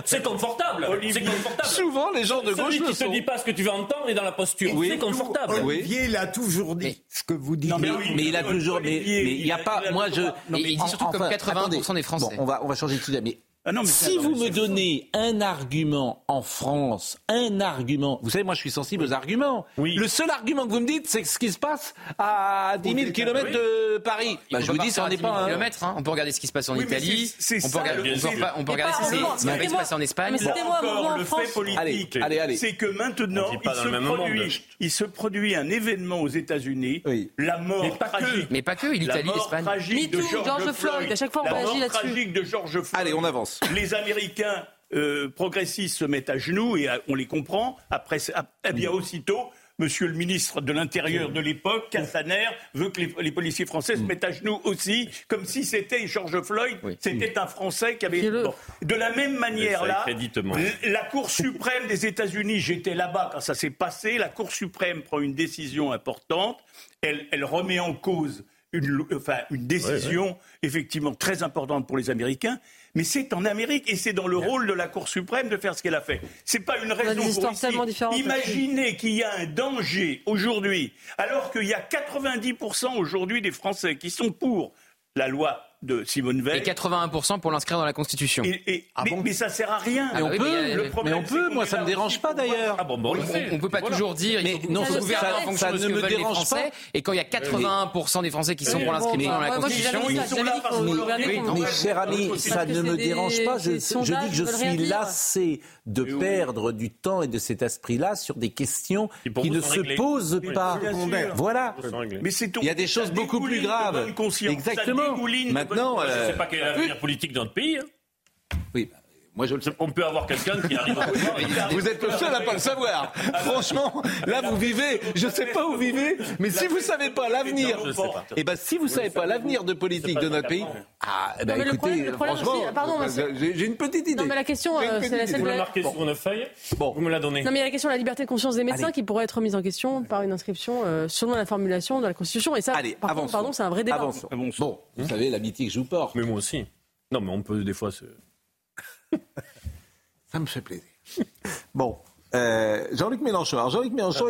C'est confortable. C'est confortable. Souvent les gens de gauche qui te dit pas ce que tu veux entendre est dans la posture. C'est confortable. Olivier, il a toujours dit ce que vous dites. mais, il a toujours. Mais il n'y a pas. Moi je. Mais il dit surtout comme 80% des Français. on va on va changer de sujet. Mais Ah si vous me donnez un argument en France, un argument, vous savez, moi je suis sensible aux arguments. Le seul argument que vous me dites, c'est ce qui se passe à 10 000 km de Paris. Bah, je vous dis, ça n'est pas un kilomètres. Hein. On peut regarder ce qui se passe en Italie. on, peut regarder, on, peut regarder ce qui se passe en Espagne. Mais encore le fait politique, c'est que maintenant, il se, produit, un événement aux États-Unis, la mort tragique. Mais pas que, l'Italie, l'Espagne. de George Floyd. À chaque fois, on réagit là-dessus. tragique de George Floyd. Allez, on avance. Les Américains euh, progressistes se mettent à genoux et on les comprend. Après, eh bien aussitôt, Monsieur le ministre de l'Intérieur de l'époque, Castaner, veut que les, policiers français se mm. mettent à genoux aussi, comme si c'était George Floyd, c'était un Français qui avait. De la même manière là, la Cour suprême des États-Unis, j'étais là-bas quand ça s'est passé, la Cour suprême prend une décision importante, elle, elle remet en cause une, enfin, une décision effectivement très importante pour les Américains, mais c'est en Amérique et c'est dans le rôle de la Cour suprême de faire ce qu'elle a fait. C'est pas une raison pour ici. Imaginez qu'il y a un danger aujourd'hui, alors qu'il y a 90% aujourd'hui des Français qui sont pour la loi de Simone Veil. Et 81% pour l'inscrire dans la Constitution. Et, ah mais, bon ça sert à rien. mais, on peut, mais on peut, moi ça me dérange pas d'ailleurs. Ah bon, on, ne peut pas toujours dire mais non, ça, ça, ça, ne me dérange Français, pas. Et quand il y a 81% des Français qui sont pour l'inscription dans la Constitution, mais cher ami, ça ne me dérange pas. Je, dis que je suis lassé de perdre du temps et de cet esprit-là sur des questions qui ne se posent pas. Voilà. Mais il y a des choses beaucoup plus graves. Exactement. Non, Je ne sais euh, pas quel est l'avenir politique dans notre pays. Hein. Oui. Moi, je le sais. On peut avoir quelqu'un qui arrive à Vous êtes le seul à pas le savoir. Franchement, là, vous vivez. Je ne sais pas où vous vivez, mais si vous ne savez pas l'avenir, et eh ben, si vous savez pas l'avenir de politique de notre pays, ah, eh ben, écoutez, franchement, j'ai une petite idée. Non, mais la question, euh, c'est la Vous la marquez sur une feuille. Bon, vous me la donnez. Non, mais il y a la question de la liberté de conscience des médecins qui pourrait être mise en question par une inscription euh, selon la formulation de la Constitution. Et ça, Allez, par contre, pardon, c'est un vrai débat. Avançons. Bon, vous savez, l'amitié que je vous porte. Mais moi aussi. Non, mais on peut des fois se. Ça me fait plaisir. bon. Euh, Jean-Luc Mélenchon. Alors Jean-Luc Mélenchon,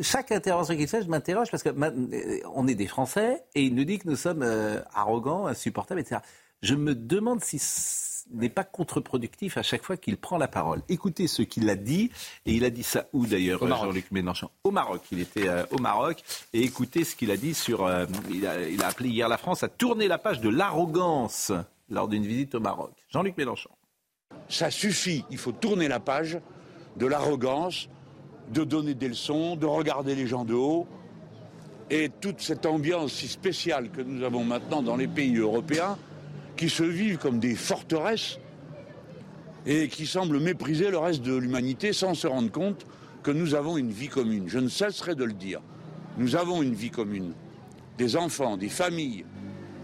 chaque intervention qu'il fait, je m'interroge parce que euh, on est des Français et il nous dit que nous sommes euh, arrogants, insupportables, etc. Je me demande si ce n'est pas contre-productif à chaque fois qu'il prend la parole. Écoutez ce qu'il a dit, et il a dit ça où d'ailleurs, Jean-Luc Mélenchon? Au Maroc. Il était au Maroc, et écoutez ce qu'il a dit sur. il, a, il a appelé hier la France à tourner la page de l'arrogance lors d'une visite au Maroc. Jean-Luc Mélenchon ça suffit. Il faut tourner la page de l'arrogance, de donner des leçons, de regarder les gens de haut. Et toute cette ambiance si spéciale que nous avons maintenant dans les pays européens, qui se vivent comme des forteresses et qui semblent mépriser le reste de l'humanité sans se rendre compte que nous avons une vie commune. Je ne cesserai de le dire. Nous avons une vie commune. Des enfants, des familles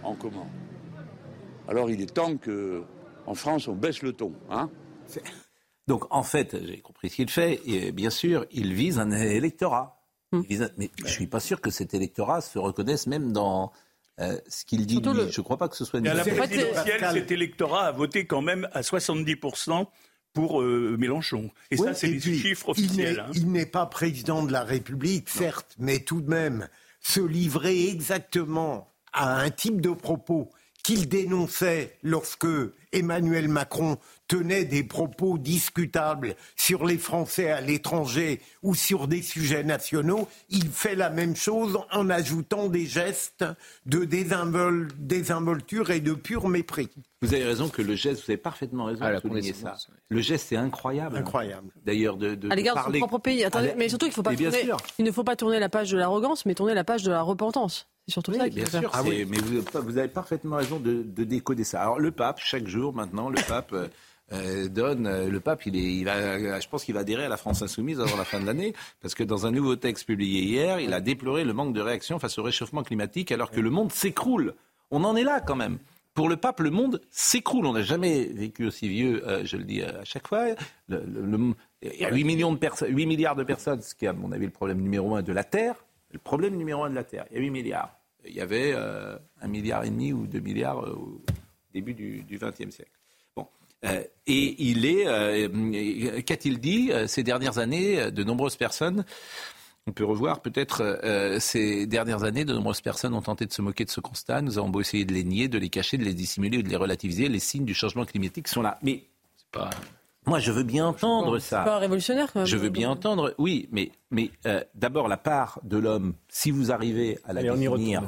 en commun. Alors il est temps que en France, on baisse le ton. Hein Donc, en fait, j'ai compris ce qu'il fait. Et bien sûr, il vise un électorat. Hmm. Mais je ne suis pas sûr que cet électorat se reconnaisse même dans euh, ce qu'il dit. Lui. Je ne crois pas que ce soit une... À la présidentielle, cet électorat a voté quand même à 70% pour euh, Mélenchon. Et ça, c'est des chiffres officiels. Il n'est pas président de la République, certes, mais tout de même, se livrer exactement à un type de propos qu'il dénonçait lorsque Emmanuel Macron tenait des propos discutables sur les Français à l'étranger ou sur des sujets nationaux, il fait la même chose en ajoutant des gestes de désinvolture et de pur mépris. Vous avez raison que le geste, vous avez parfaitement raison ah, de souligner ça. Le geste est incroyable. Incroyable. D'ailleurs, de, de, à l'égard de son propre pays. Attendez, mais surtout, il, faut pas tourner, il ne faut pas tourner la page de l'arrogance, mais tourner la page de la repentance. C'est surtout ça bien sûr. Ah mais vous, avez parfaitement raison de, décoder ça. Alors le pape, chaque jour maintenant, le pape euh, euh, donne. Euh, le pape, il, est, il a, je pense qu'il va adhérer à la France insoumise avant la fin de l'année, parce que dans un nouveau texte publié hier, il a déploré le manque de réaction face au réchauffement climatique, alors que le monde s'écroule. On en est là quand même. Pour le pape, le monde s'écroule. On n'a jamais vécu aussi vieux, je le dis à chaque fois. il y a 8, millions de 8 milliards de personnes, ce qui est à mon avis le problème numéro un de la Terre le problème numéro un de la Terre. Il y a 8 milliards. Il y avait euh, milliard et demi ou 2 milliards euh, au début du XXe siècle. Bon. Euh, et il est. Qu'a-t-il dit ces dernières années De nombreuses personnes on peut revoir peut-être euh, ces dernières années, de nombreuses personnes ont tenté de se moquer de ce constat. Nous avons beau essayer de les nier, de les cacher, de les dissimuler ou de les relativiser. Les signes du changement climatique sont là. Mais c'est pas. Moi, je veux bien entendre ça. C'est pas révolutionnaire quand même. Je veux bien entendre, oui, mais, mais euh, d'abord la part de l'homme, si vous arrivez à la définir,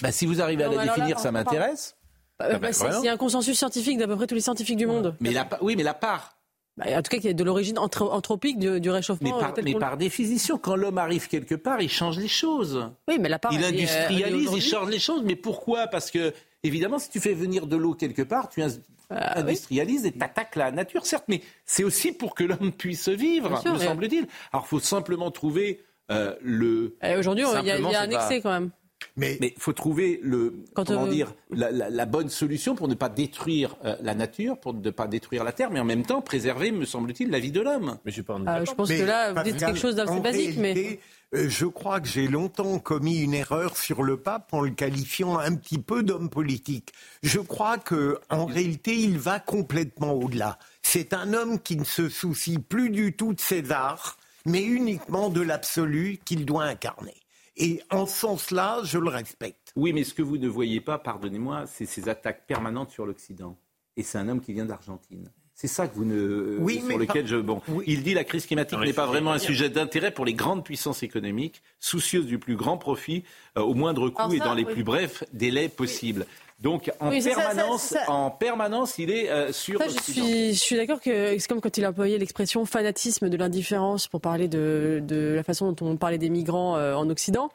bah, si vous arrivez à la définir, ça m'intéresse. Bah, bah, bah, c'est un consensus scientifique d'à peu près tous les scientifiques du monde. Mais la, oui, mais la part. Bah, en tout cas, qui est de l'origine anthropique du, réchauffement. Mais, par, mais par, définition, quand l'homme arrive quelque part, il change les choses. Oui, mais la part. Il industrialise, il change les choses. Mais pourquoi? Parce que, évidemment, si tu fais venir de l'eau quelque part, tu ah, industrialises et t'attaques la nature, certes. Mais c'est aussi pour que l'homme puisse vivre, me semble-t-il. Alors, il faut simplement trouver euh, le. Aujourd'hui, il y, a un excès quand même. Mais il faut trouver le, comment dire, la, bonne solution pour ne pas détruire euh, la nature, pour ne pas détruire la terre, mais en même temps préserver, me semble-t-il, la vie de l'homme. Mais je, ah, je pense que là, vous dites quelque chose d'assez basique. mais... Euh, je crois que j'ai longtemps commis une erreur sur le pape en le qualifiant un petit peu d'homme politique. Je crois que en réalité, il va complètement au-delà. C'est un homme qui ne se soucie plus du tout de ses arts, mais uniquement de l'absolu qu'il doit incarner. Et en ce sens-là, je le respecte. Oui, mais ce que vous ne voyez pas, pardonnez-moi, c'est ces attaques permanentes sur l'Occident. Et c'est un homme qui vient d'Argentine. C'est ça que vous ne, oui, sur lequel je bon. Il dit la crise climatique n'est pas vraiment un sujet d'intérêt pour les grandes puissances économiques, soucieuses du plus grand profit euh, au moindre coût et dans les plus brefs délais possibles. Donc en permanence, en permanence, il est euh, sur. je suis, je suis d'accord que c'est comme quand il a employé l'expression fanatisme de l'indifférence pour parler de, de, la façon dont on parlait des migrants euh, en Occident.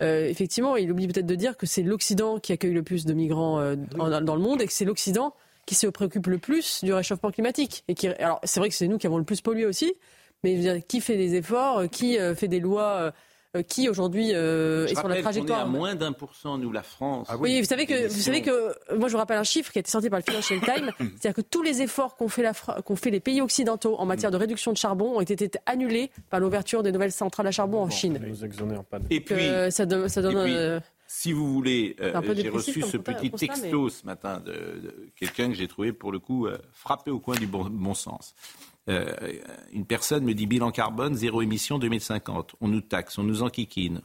Euh, effectivement, il oublie peut-être de dire que c'est l'Occident qui accueille le plus de migrants dans le monde et que c'est l'Occident qui se préoccupe le plus du réchauffement climatique. Et qui, alors c'est vrai que c'est nous qui avons le plus pollué aussi, mais qui fait des efforts, qui fait des lois euh, qui aujourd'hui euh, est sur la trajectoire. On est à moins d'un pour cent, nous, la France. Ah oui. vous savez que vous savez que moi je vous rappelle un chiffre qui a été sorti par le Financial Times, c'est-à-dire que tous les efforts qu'ont fait, les pays occidentaux en matière de réduction de charbon ont été annulés par l'ouverture des nouvelles centrales à charbon en Chine. Et puis, euh, ça, donne, ça donne si vous voulez, j'ai reçu ce petit texto ce matin de, quelqu'un que j'ai trouvé pour le coup frappé au coin du bon sens. Euh, une personne me dit bilan carbone, zéro émission 2050. On nous taxe, on nous enquiquine.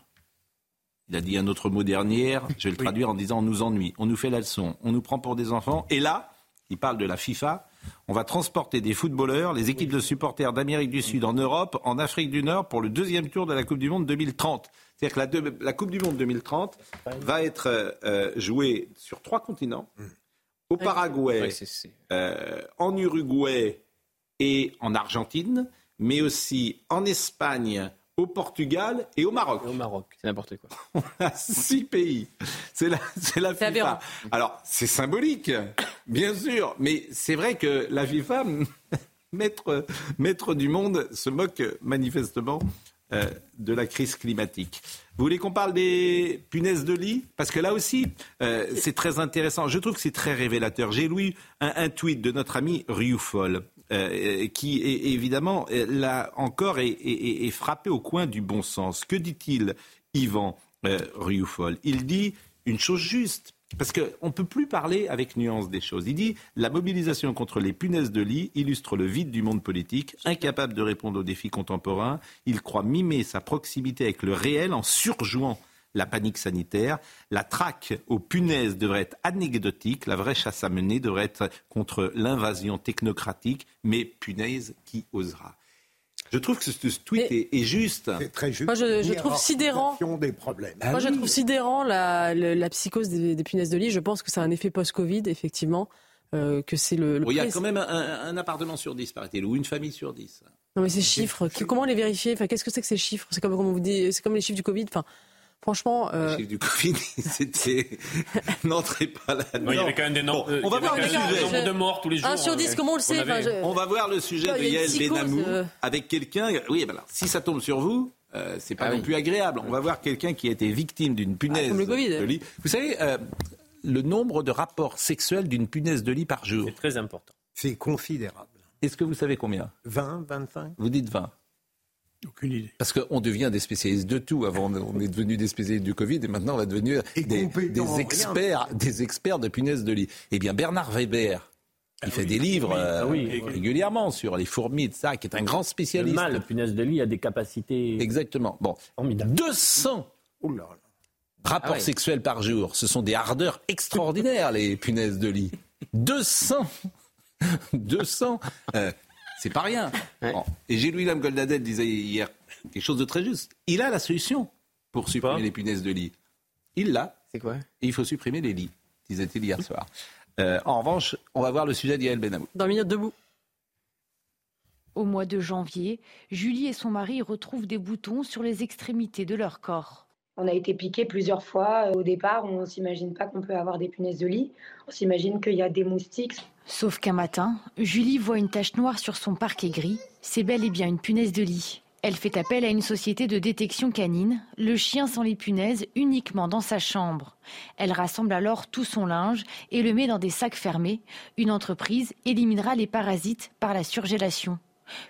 Il a dit un autre mot dernier, je vais le traduire en disant on nous ennuie, on nous fait la leçon, on nous prend pour des enfants. Et là, il parle de la FIFA, on va transporter des footballeurs, les équipes de supporters d'Amérique du Sud en Europe, en Afrique du Nord pour le deuxième tour de la Coupe du Monde 2030. C'est-à-dire que la, Coupe du Monde 2030 va être euh, jouée sur trois continents. Au Paraguay, euh, en Uruguay et en Argentine, mais aussi en Espagne, au Portugal et au Maroc. au Maroc, c'est n'importe quoi. On a six pays. C'est la, c'est la FIFA. Alors, c'est symbolique, bien sûr, mais c'est vrai que la FIFA, maître, maître du monde, se moque manifestement euh, de la crise climatique. Vous voulez qu'on parle des punaises de lit? Parce que là aussi, euh, c'est très intéressant. Je trouve que c'est très révélateur. J'ai lu un, tweet de notre ami Rioufol. Euh, qui évidemment là encore est, frappé au coin du bon sens. Que dit-il, Yvan Rioufol? Il dit une chose juste. Parce qu'on ne peut plus parler avec nuance des choses. Il dit la mobilisation contre les punaises de lit illustre le vide du monde politique, incapable de répondre aux défis contemporains. Il croit mimer sa proximité avec le réel en surjouant la panique sanitaire. La traque aux punaises devrait être anecdotique. La vraie chasse à mener devrait être contre l'invasion technocratique. Mais punaise, qui osera? Je trouve que ce, tweet est, juste. C'est très juste. Moi, je, trouve sidérant. Des problèmes. Moi, je trouve sidérant la, la, psychose des, punaises de lit. Je pense que c'est un effet post-Covid, effectivement. Euh, que c'est le, il y a quand même un, appartement sur dix, paraît-il, ou une famille sur dix. Non, mais ces chiffres, comment les vérifier? Enfin, Qu'est-ce que c'est que ces chiffres? C'est comme, comme, vous dit, c'est comme les chiffres du Covid. Enfin, Franchement. Euh... du Covid, c'était. N'entrez pas là Il y avait quand même des noms. on va voir le sujet. de morts tous les jours. 1 sur 10, comment on le sait On va voir le sujet de Yael Benamou euh. avec quelqu'un. Oui, ben si ça tombe sur vous, euh, c'est pas ah non plus agréable. On va voir quelqu'un qui a été victime d'une punaise ah, de lit. Vous savez, euh, le nombre de rapports sexuels d'une punaise de lit par jour. C'est très important. C'est considérable. Est-ce que vous savez combien? 20, 25 Vous dites 20. Aucune idée. Parce qu'on devient des spécialistes de tout. Avant, on est devenu des spécialistes du Covid et maintenant, on va devenir des, experts, des experts de punaises de lit. Eh bien, Bernard Weber, Il fait des livres euh, régulièrement sur les fourmis, de ça, qui est un grand spécialiste. Le mâle, punaise de lit, a des capacités. Exactement. Bon, 200 rapports ah sexuels par jour. Ce sont des ardeurs extraordinaires, les punaises de lit. 200 200 euh, C'est pas rien. Et Goldadel disait hier quelque chose de très juste. Il a la solution pour supprimer les punaises de lit. Il l'a. C'est quoi Il faut supprimer les lits, disait-il hier soir. Euh, en revanche, on va voir le sujet d'Yael Benamou. Dans Minute Debout. Au mois de janvier, Julie et son mari retrouvent des boutons sur les extrémités de leur corps. On a été piqué plusieurs fois. Au départ, on ne s'imagine pas qu'on peut avoir des punaises de lit. On s'imagine qu'il y a des moustiques. Sauf qu'un matin, Julie voit une tache noire sur son parquet gris. C'est bel et bien une punaise de lit. Elle fait appel à une société de détection canine, le chien sans les punaises uniquement dans sa chambre. Elle rassemble alors tout son linge et le met dans des sacs fermés. Une entreprise éliminera les parasites par la surgélation.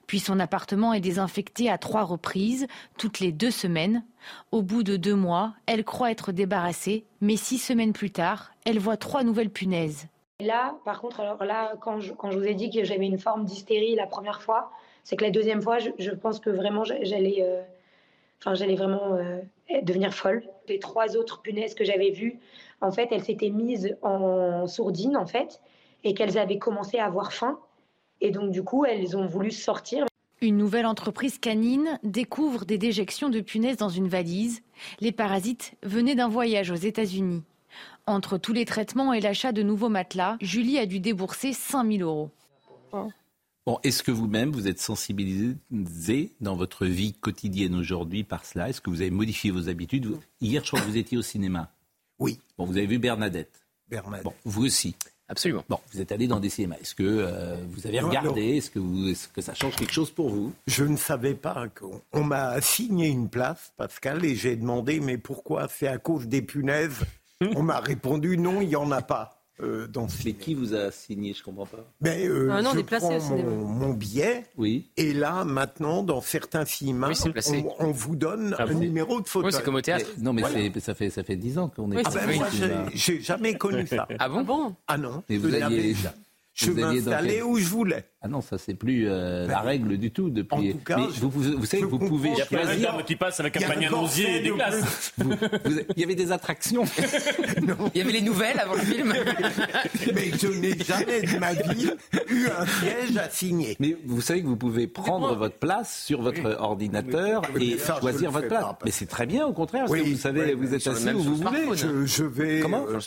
Puis son appartement est désinfecté à trois reprises, toutes les deux semaines. Au bout de deux mois, elle croit être débarrassée, mais six semaines plus tard, elle voit trois nouvelles punaises. Là, par contre, alors là, quand je, quand je vous ai dit que j'avais une forme d'hystérie la première fois, c'est que la deuxième fois, je, pense que vraiment j'allais, euh, enfin j'allais vraiment euh, devenir folle. Les trois autres punaises que j'avais vues, en fait, elles s'étaient mises en sourdine en fait, et qu'elles avaient commencé à avoir faim, et donc du coup, elles ont voulu sortir. Une nouvelle entreprise canine découvre des déjections de punaises dans une valise. Les parasites venaient d'un voyage aux États-Unis. Entre tous les traitements et l'achat de nouveaux matelas, Julie a dû débourser 5000 euros. Bon, est-ce que vous-même, vous êtes sensibilisé dans votre vie quotidienne aujourd'hui par cela? Est-ce que vous avez modifié vos habitudes? Hier, je crois que vous étiez au cinéma. Oui. Bon, vous avez vu Bernadette. Bernadette. Bon, vous aussi. Absolument. Bon, vous êtes allé dans des cinémas. Est-ce que euh, vous avez regardé? Est-ce que, est que, ça change quelque chose pour vous? Je ne savais pas. qu'on m'a assigné une place, Pascal, et j'ai demandé mais pourquoi? C'est à cause des punaises? On m'a répondu non, il n'y en a pas. Euh, mais qui vous a signé Je comprends pas. Mais euh, ah je prends mon, billet. Oui. Et là, maintenant, dans certains cinémas, on, vous donne ah un numéro de. Oui, c'est comme au théâtre. non, mais, ça fait ça fait dix ans qu'on est. ah ben, moi, j'ai jamais connu ça. ah bon? Ah non. Mais vous aviez... Je m'installais où je voulais. Ah non, ça c'est plus euh, la règle du tout depuis. En tout cas, vous, vous, savez que vous pouvez Il y a choisir. qui passe avec un panier et des places. il y avait des attractions. Il y avait les nouvelles avant le film. Mais je n'ai jamais de ma vie eu un siège à signer. Mais vous savez que vous pouvez prendre votre place sur votre ordinateur et choisir votre place. Mais c'est très bien, au contraire. Parce que vous savez, vous êtes assis où vous voulez. Je, vais comment euh,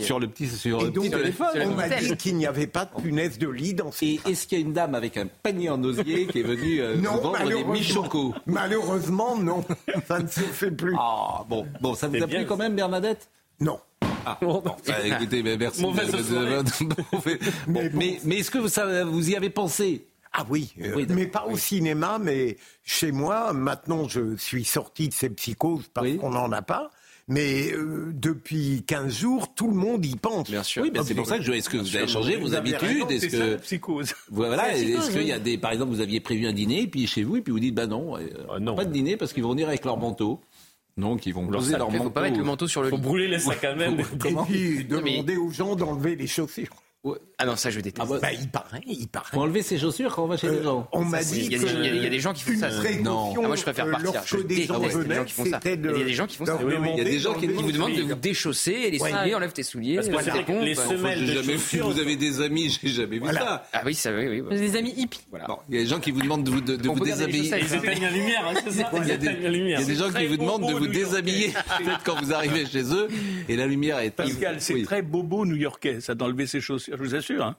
sur le petit sur le petit téléphone. On m'a dit qu'il n'y avait pas de punaise de lit dans. Est-ce qu'il y a une dame avec un panier en osier qui est venue euh, vendre des michocos Malheureusement, non. Ça ne se fait plus. Ah, bon, bon ça vous a plu quand même, Bernadette? Non. Ah, bon, bah, écoutez, merci. mais, mais, est-ce que vous, vous y avez pensé? Ah oui, euh, mais pas au cinéma, mais chez moi, maintenant je suis sorti de ces psychoses parce qu'on n'en a pas. Mais euh, depuis 15 jours, tout le monde y pense. Bien sûr. Oui, c'est pour ça que je. Est-ce que vous avez changé vos habitudes? Est-ce que psychose Voilà. Est-ce qu'il y a des, par exemple, vous aviez prévu un dîner, puis chez vous, et puis vous dites, bah non, euh, ah, non. pas de dîner parce qu'ils vont venir avec leur manteau. Donc ils vont poser leur manteau. Faut pas mettre le manteau sur le. Faut brûler les sacs à même. Et puis demander aux gens d'enlever les chaussures. Ah non, ça je déteste. Ah bah, il paraît, il paraît. Faut enlever ses chaussures quand on va chez les euh, gens. On m'a dit il y, a des, il y, a des gens qui font ça. Non. Ah, moi je préfère partir. Je déteste les gens qui font ça. Il y a des gens qui font ça. Il y a des gens qui vous demandent de vous déchausser et les souliers, enlève tes souliers. Parce que les semelles de chaussures. Vous avez des amis, j'ai jamais vu ça. Ah oui, ça oui, oui. Des amis hippies. Il y a des gens qui vous demandent de vous déshabiller. Ils éteignent la lumière, hein, c'est ça. Il y a des gens qui vous demandent de vous déshabiller peut-être quand vous arrivez chez eux et la lumière est. Pascal, c'est très bobo new-yorkais, ça d'enlever ses chaussures. Je vous assure. Hein.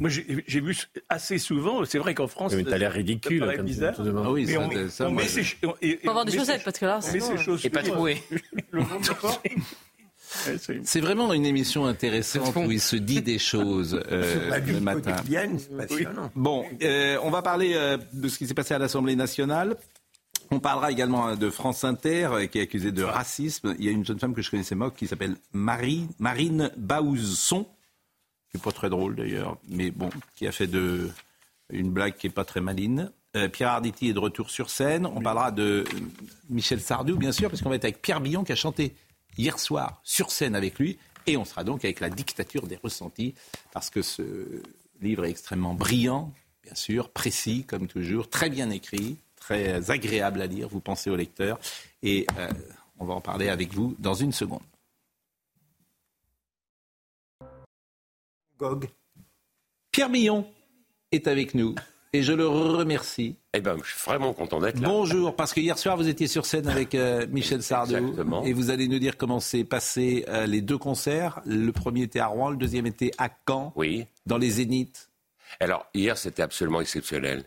Moi, j'ai vu assez souvent, c'est vrai qu'en France. Mais t'as l'air ridicule, comme bizarre. Ah oui, ça, on, ça, moi, je... Faut avoir des chaussettes, parce que là, c'est. Et pas trop, C'est vraiment une émission intéressante où il se dit des choses euh, le matin. Bon, euh, on va parler euh, de ce qui s'est passé à l'Assemblée nationale. On parlera également de France Inter, qui est accusée de racisme. Il y a une jeune femme que je connaissais moque qui s'appelle Marie, Marine Baouzson qui n'est pas très drôle d'ailleurs, mais bon, qui a fait une blague qui n'est pas très maline. Euh, Pierre Arditi est de retour sur scène. On parlera de Michel Sardou, bien sûr, parce qu'on va être avec Pierre Billon qui a chanté hier soir sur scène avec lui. Et on sera donc avec la dictature des ressentis, parce que ce, livre est extrêmement brillant, bien sûr, précis comme toujours, très bien écrit, très agréable à lire. Vous pensez au lecteur. Et euh, on va en parler avec vous dans une seconde. Gog. Pierre Millon est avec nous et je le remercie. Eh ben, je suis vraiment content d'être là. Bonjour, parce que hier soir vous étiez sur scène avec euh, Michel Sardou et vous allez nous dire comment s'est passé euh, les deux concerts. Le premier était à Rouen, le deuxième était à Caen. Oui. Dans les Zéniths. Alors hier c'était absolument exceptionnel.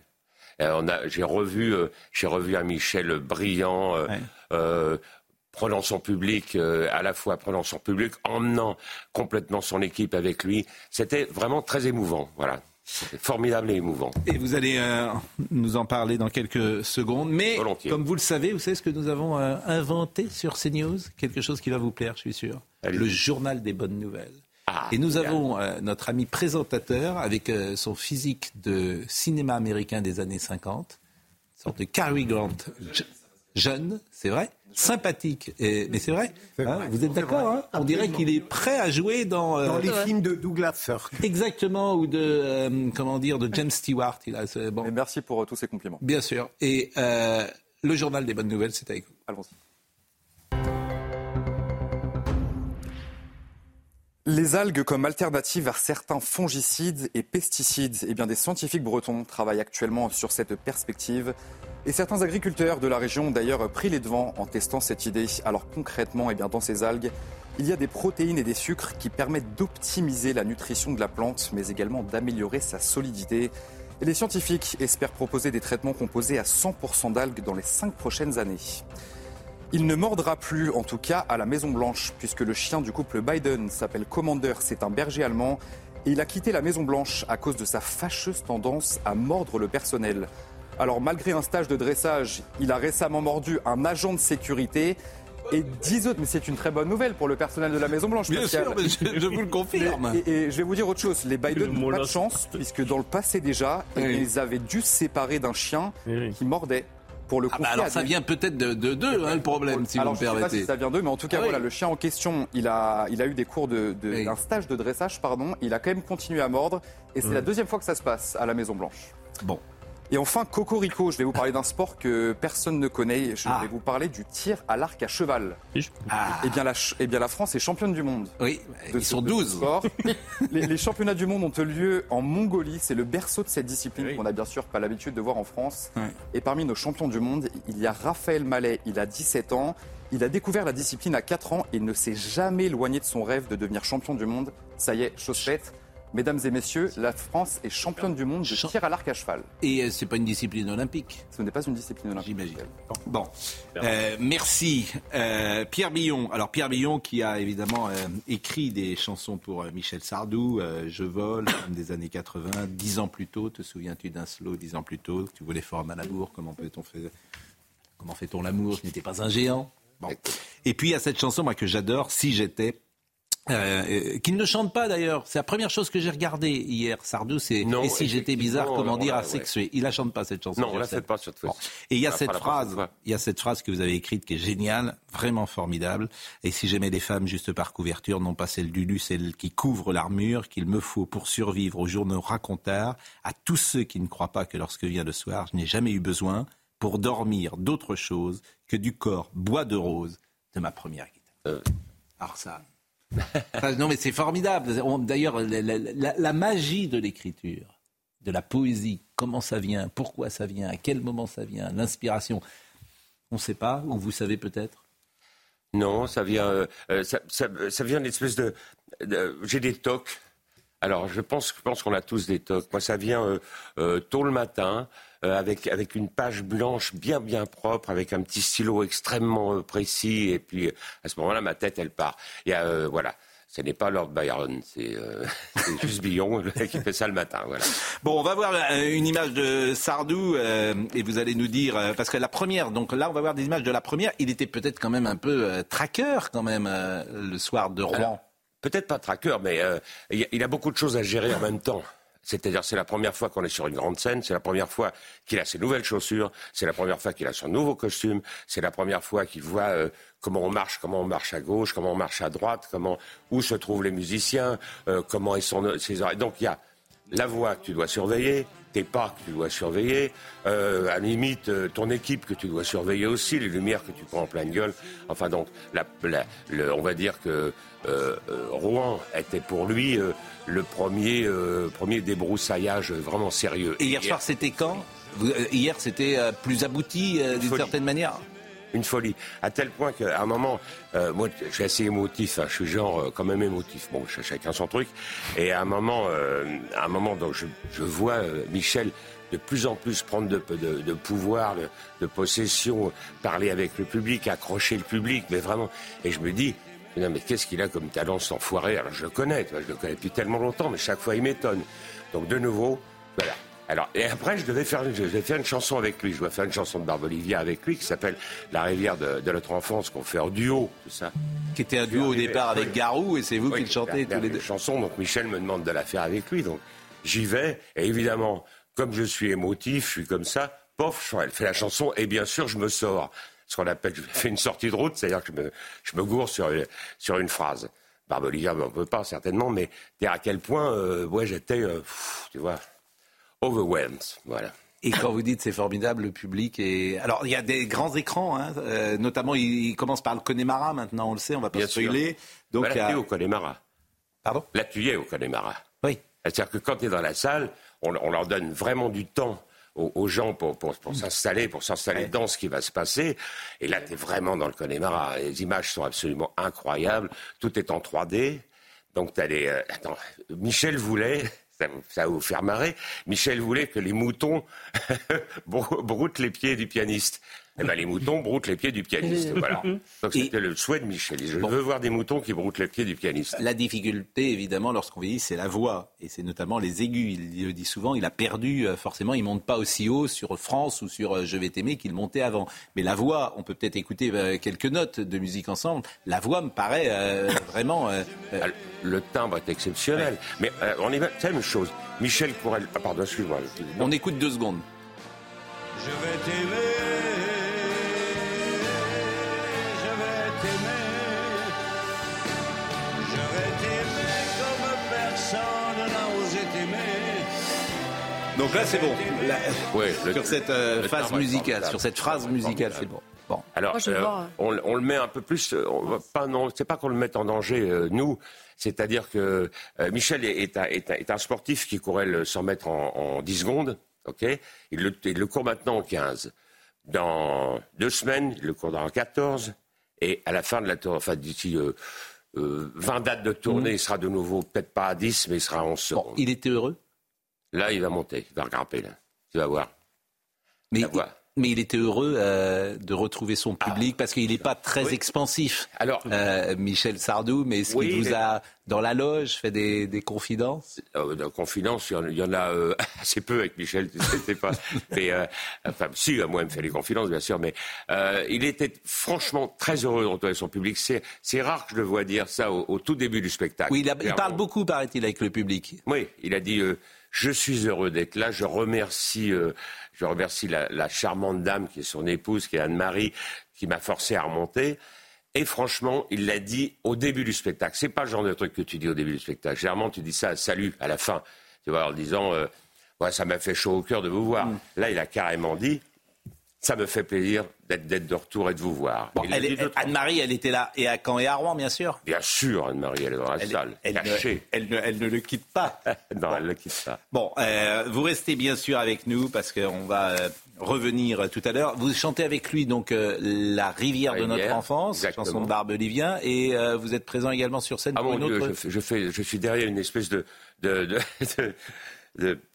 Euh, j'ai revu, j'ai revu un Michel brillant. Prenant son public, à la fois prenant son public, emmenant complètement son équipe avec lui. C'était vraiment très émouvant. Voilà. Formidable et émouvant. Et vous allez euh, nous en parler dans quelques secondes. Mais comme vous le savez, vous savez ce que nous avons euh, inventé sur CNews? Quelque chose qui va vous plaire, je suis sûr. Le journal des bonnes nouvelles. Ah, et nous avons euh, notre ami présentateur avec son physique de cinéma américain des années 50, une sorte de Cary Grant jeune, c'est vrai, sympathique. mais c'est vrai, hein, vous êtes d'accord hein? On dirait qu'il est prêt à jouer dans... Euh, dans les films de Douglas Sirk. Exactement, ou de, euh, comment dire, de James Stewart. Il a, bon. Et merci pour euh, tous ces compliments. Bien sûr. Et le journal des bonnes nouvelles, c'est avec vous. Allons-y. Les algues comme alternative à certains fongicides et pesticides, eh bien des scientifiques bretons travaillent actuellement sur cette perspective. Et certains agriculteurs de la région ont d'ailleurs pris les devants en testant cette idée. Alors concrètement, eh bien, dans ces algues, il y a des protéines et des sucres qui permettent d'optimiser la nutrition de la plante, mais également d'améliorer sa solidité. Et les scientifiques espèrent proposer des traitements composés à 100% d'algues dans les cinq prochaines années. Il ne mordra plus, en tout cas, à la Maison Blanche, puisque le chien du couple Biden s'appelle Commander, c'est un berger allemand, et il a quitté la Maison Blanche à cause de sa fâcheuse tendance à mordre le personnel. Alors malgré un stage de dressage, il a récemment mordu un agent de sécurité. Et 10 autres, mais c'est une très bonne nouvelle pour le personnel de la Maison Blanche. Bien sûr, je, vous le confirme. Et, je vais vous dire autre chose, les Biden n'ont pas de chance, puisque dans le passé déjà, ils avaient dû se séparer d'un chien qui mordait. Pour le ah bah alors ça vient peut-être de deux, hein, le problème, si alors, vous me permettez. Je sais pas si ça vient d'eux, mais en tout cas, ah voilà, le chien en question, il a, il a eu des cours de, d'un stage de dressage, pardon. Il a quand même continué à mordre, et c'est la deuxième fois que ça se passe à la Maison Blanche. Bon. Et enfin, Cocorico, je vais vous parler d'un sport que personne ne connaît. Je ah. vais vous parler du tir à l'arc à cheval. Ah. Eh, bien, la, eh bien, la France est championne du monde. Oui, ils sont 12. les, championnats du monde ont lieu en Mongolie. C'est le berceau de cette discipline qu'on n'a bien sûr pas l'habitude de voir en France. Et parmi nos champions du monde, il y a Raphaël Mallet. Il a 17 ans. Il a découvert la discipline à 4 ans et ne s'est jamais éloigné de son rêve de devenir champion du monde. Ça y est, chose faite. Mesdames et messieurs, la France est championne du monde de tir à l'arc à cheval. Et euh, c'est pas une discipline olympique Ce n'est pas une discipline olympique. J'imagine. Bon, euh, merci. Euh, Pierre Billon. Alors Pierre Billon qui a évidemment écrit des chansons pour Michel Sardou, Je vole, des années 80, dix ans plus tôt. Te souviens-tu d'un slow dix ans plus tôt Tu voulais fort à l'amour. Comment peut-on faire Comment fait-on l'amour Je n'étais pas un géant. Bon. Et puis il y a cette chanson moi que j'adore, Si j'étais euh, euh, qu'il ne chante pas d'ailleurs. C'est la première chose que j'ai regardée hier. Sardou, c'est Et si j'étais bizarre, comment dire, asexué. Il la chante pas cette chanson. Non, on la fait pas cette fois. Et il y a cette phrase, il y a cette phrase que vous avez écrite qui est géniale, vraiment formidable. Et si j'aimais les femmes juste par couverture, non pas celle du lu, celle qui couvre l'armure, qu'il me faut pour survivre aux journaux racontards, à tous ceux qui ne croient pas que lorsque vient le soir, je n'ai jamais eu besoin pour dormir d'autre chose que du corps bois de rose de ma première guitare. Euh. Alors ça, non, mais c'est formidable. D'ailleurs, la, magie de l'écriture, de la poésie, comment ça vient, pourquoi ça vient, à quel moment ça vient, l'inspiration, on ne sait pas, ou vous savez peut-être? Non, ça vient, euh, euh, ça, vient d'une espèce de, J'ai des tocs. Alors, je pense, je pense qu'on a tous des tocs. Moi, ça vient euh, tôt le matin. Avec, avec une page blanche bien bien propre, avec un petit stylo extrêmement précis, et puis à ce moment-là, ma tête, elle part. Y a, voilà ce n'est pas Lord Byron, c'est euh, juste Billon qui fait ça le matin. Voilà. Bon, on va voir euh, une image de Sardou euh, et vous allez nous dire parce que la première, donc là on va voir des images de la première. Il était peut-être quand même un peu tracker quand même le soir de Rouen. Peut-être pas tracker, mais il a beaucoup de choses à gérer en même temps. C'est-à-dire, c'est la première fois qu'on est sur une grande scène, c'est la première fois qu'il a ses nouvelles chaussures, c'est la première fois qu'il a son nouveau costume, c'est la première fois qu'il voit euh, comment on marche, comment on marche à gauche, comment on marche à droite, comment où se trouvent les musiciens, euh, comment ils sont ses oreilles. Donc il y a la voix que tu dois surveiller, tes pas que tu dois surveiller, euh, à la limite euh, ton équipe que tu dois surveiller aussi, les lumières que tu prends en pleine gueule. Enfin donc, la, on va dire que euh, Rouen était pour lui le premier, premier débroussaillage vraiment sérieux. Et hier soir, c'était quand? Hier, c'était plus abouti d'une certaine manière? Une folie. À tel point qu'à un moment, euh, moi, je suis assez émotif, hein, je suis genre euh, quand même émotif. Bon, chacun son truc. Et à un moment, euh, à un moment, donc je, je vois Michel de plus en plus prendre de, de, de pouvoir, de, de, possession, parler avec le public, accrocher le public, mais vraiment. Et je me dis, non, mais qu'est-ce qu'il a comme talent, cet enfoiré? Alors je le connais, je le connais depuis tellement longtemps, mais chaque fois il m'étonne. Donc de nouveau, voilà, alors, et après, je devais faire, je devais faire une chanson avec lui. Je dois faire une chanson de Barbolivia avec lui qui s'appelle La rivière de, notre enfance, qu'on fait en duo, tout ça. Qui était un duo au départ avec Garou, et c'est vous qui le chantez tous les deux. chanson, donc Michel me demande de la faire avec lui. Donc, j'y vais. Et évidemment, comme je suis émotif, je suis comme ça. Pof, elle fait la chanson, et bien sûr, je me sors. Ce qu'on appelle, je fais une sortie de route, c'est-à-dire que je me, je me gourre sur, sur une phrase. Barbolivia, ben, on peut pas, certainement, mais à quel point, euh, ouais, j'étais, euh, tu vois, overwhelmed. Voilà. Et quand vous dites c'est formidable, le public est. Alors il y a des grands écrans, hein, euh, notamment il, commence par le Connemara maintenant, on le sait, on va pas spoiler. Donc bah, là, au Connemara. Pardon? Là tu y es au Connemara. Oui. C'est-à-dire que quand tu es dans la salle, on, leur donne vraiment du temps aux, gens pour, pour, pour s'installer, pour s'installer dans ce qui va se passer. Et là, tu es vraiment dans le Connemara. Les images sont absolument incroyables. Tout est en 3D. Donc, tu as les. Euh, attends, Michel voulait ça, va vous faire marrer. Michel voulait que les moutons broutent les pieds du pianiste. Eh ben, les moutons broutent les pieds du pianiste. Voilà. Donc c'était le souhait de Michel. Je veux voir des moutons qui broutent les pieds du pianiste. La difficulté, évidemment, lorsqu'on vieillit, c'est la voix. Et c'est notamment les aigus. Il le dit souvent, il a perdu, euh, forcément, il monte pas aussi haut sur France ou sur euh, Je vais t'aimer qu'il montait avant. Mais la voix, on peut peut-être écouter euh, quelques notes de musique ensemble. La voix me paraît vraiment... Ah, le timbre est exceptionnel. Mais on est... C'est la même chose. Michel Courel... Ah, pardon, excuse-moi. On écoute deux secondes. Je vais t'aimer Donc là, c'est bon. sur cette euh, phase musicale, sur cette phrase musicale, c'est bon. Bon. Alors, euh, on, le met un peu plus. Euh, on va pas, non, c'est pas qu'on le mette en danger, nous. C'est-à-dire que Michel est, un, sportif qui courait le 100 mètres en, 10 secondes. Ok? Il le, il le court maintenant en 15. Dans deux semaines, il le courra en 14. Et à la fin de la tournée, enfin d'ici 20 dates de tournée, mmh. il sera de nouveau peut-être pas à 10, mais il sera en 11 secondes. il était heureux? Là, il va monter, il va regrimper, là. Tu vas voir. Mais, mais il était heureux euh, de retrouver son public parce qu'il n'est pas très expansif. Alors, euh, Michel Sardou, mais est-ce qu'il vous a, dans la loge, fait des, des confidences? Euh, Des confidences, il y en a, euh, assez peu avec Michel, tu pas. mais, enfin, si, moi, il me fait des confidences, bien sûr, mais il était franchement très heureux de retrouver son public. C'est rare que je le vois dire ça au, tout début du spectacle. Oui, il, il parle beaucoup, paraît-il, avec le public. Oui, il a dit je suis heureux d'être là. Je remercie, euh, je remercie la, charmante dame qui est son épouse, qui est Anne-Marie, qui m'a forcé à remonter. Et franchement, il l'a dit au début du spectacle. C'est pas le genre de truc que tu dis au début du spectacle. Généralement, tu dis ça à salut à la fin, tu vois, en disant, euh, ouais, ça m'a fait chaud au cœur de vous voir. Mm. Là, il a carrément dit, ça me fait plaisir d'être de retour et de vous voir. Anne-Marie, elle était là et à Caen et à Rouen, bien sûr. Bien sûr, Anne-Marie, elle est dans la salle, elle cachée. Ne, elle, ne, le quitte pas. non, elle ne le quitte pas. Bon, euh, vous restez bien sûr avec nous parce qu'on va euh, revenir tout à l'heure. Vous chantez avec lui donc euh, La rivière de notre enfance, chanson de Barbe Olivien, et vous êtes présent également sur scène ah pour une autre. Je, fais, je suis derrière une espèce de, de, de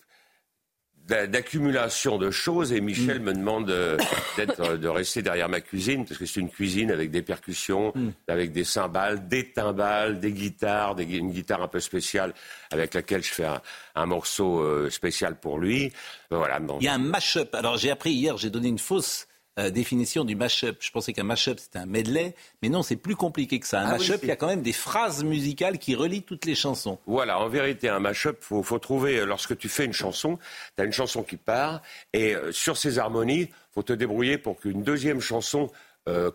d'accumulation de choses et Michel mm. me demande euh, d'être euh, de rester derrière ma cuisine parce que c'est une cuisine avec des percussions, mm. avec des cymbales, des timbales, des guitares, une guitare un peu spéciale avec laquelle je fais un, morceau euh, spécial pour lui. Voilà. Il y a un mash-up. Alors j'ai appris hier, j'ai donné une fausse euh, définition du mash-up. Je pensais qu'un mash-up c'était un medley, mais non, c'est plus compliqué que ça. Un ah mash-up, il y a quand même des phrases musicales qui relient toutes les chansons. Voilà, en vérité, un mash-up, faut, faut trouver, euh, lorsque tu fais une chanson, tu as une chanson qui part, et euh, sur ces harmonies, faut te débrouiller pour qu'une deuxième chanson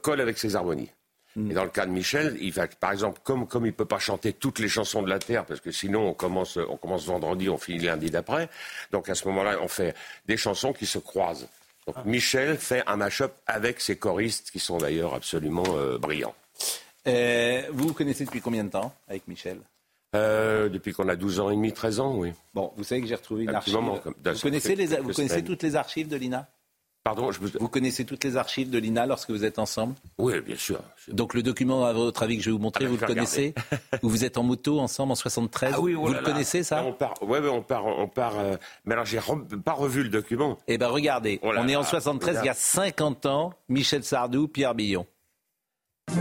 colle avec ces harmonies. Et dans le cas de Michel, il va, par exemple, comme, comme il ne peut pas chanter toutes les chansons de la Terre, parce que sinon on commence, on commence vendredi, on finit lundi d'après. Donc à ce moment-là, on fait des chansons qui se croisent. Donc ah. Michel fait un mash-up avec ses choristes qui sont d'ailleurs absolument euh, brillants. Euh, vous vous connaissez depuis combien de temps avec Michel? Euh, Depuis qu'on a 12 ans et demi, 13 ans, oui. Bon, vous savez que j'ai retrouvé une archive. Moment, vous connaissez, les, vous connaissez toutes les archives de l'INA? Pardon, Vous connaissez toutes les archives de l'INA lorsque vous êtes ensemble? Oui, bien sûr. Donc le document, à votre avis, que je vais vous montrer, ah, vous le connaissez? Où vous êtes en moto ensemble en 73 ah, oui, oh Vous le connaissez, ça? On part, Oui, on part. On part euh, mais alors, j'ai pas revu le document. Eh bien, regardez, oh on est en 73, il y a 50 ans, Michel Sardou, Pierre Billon. Je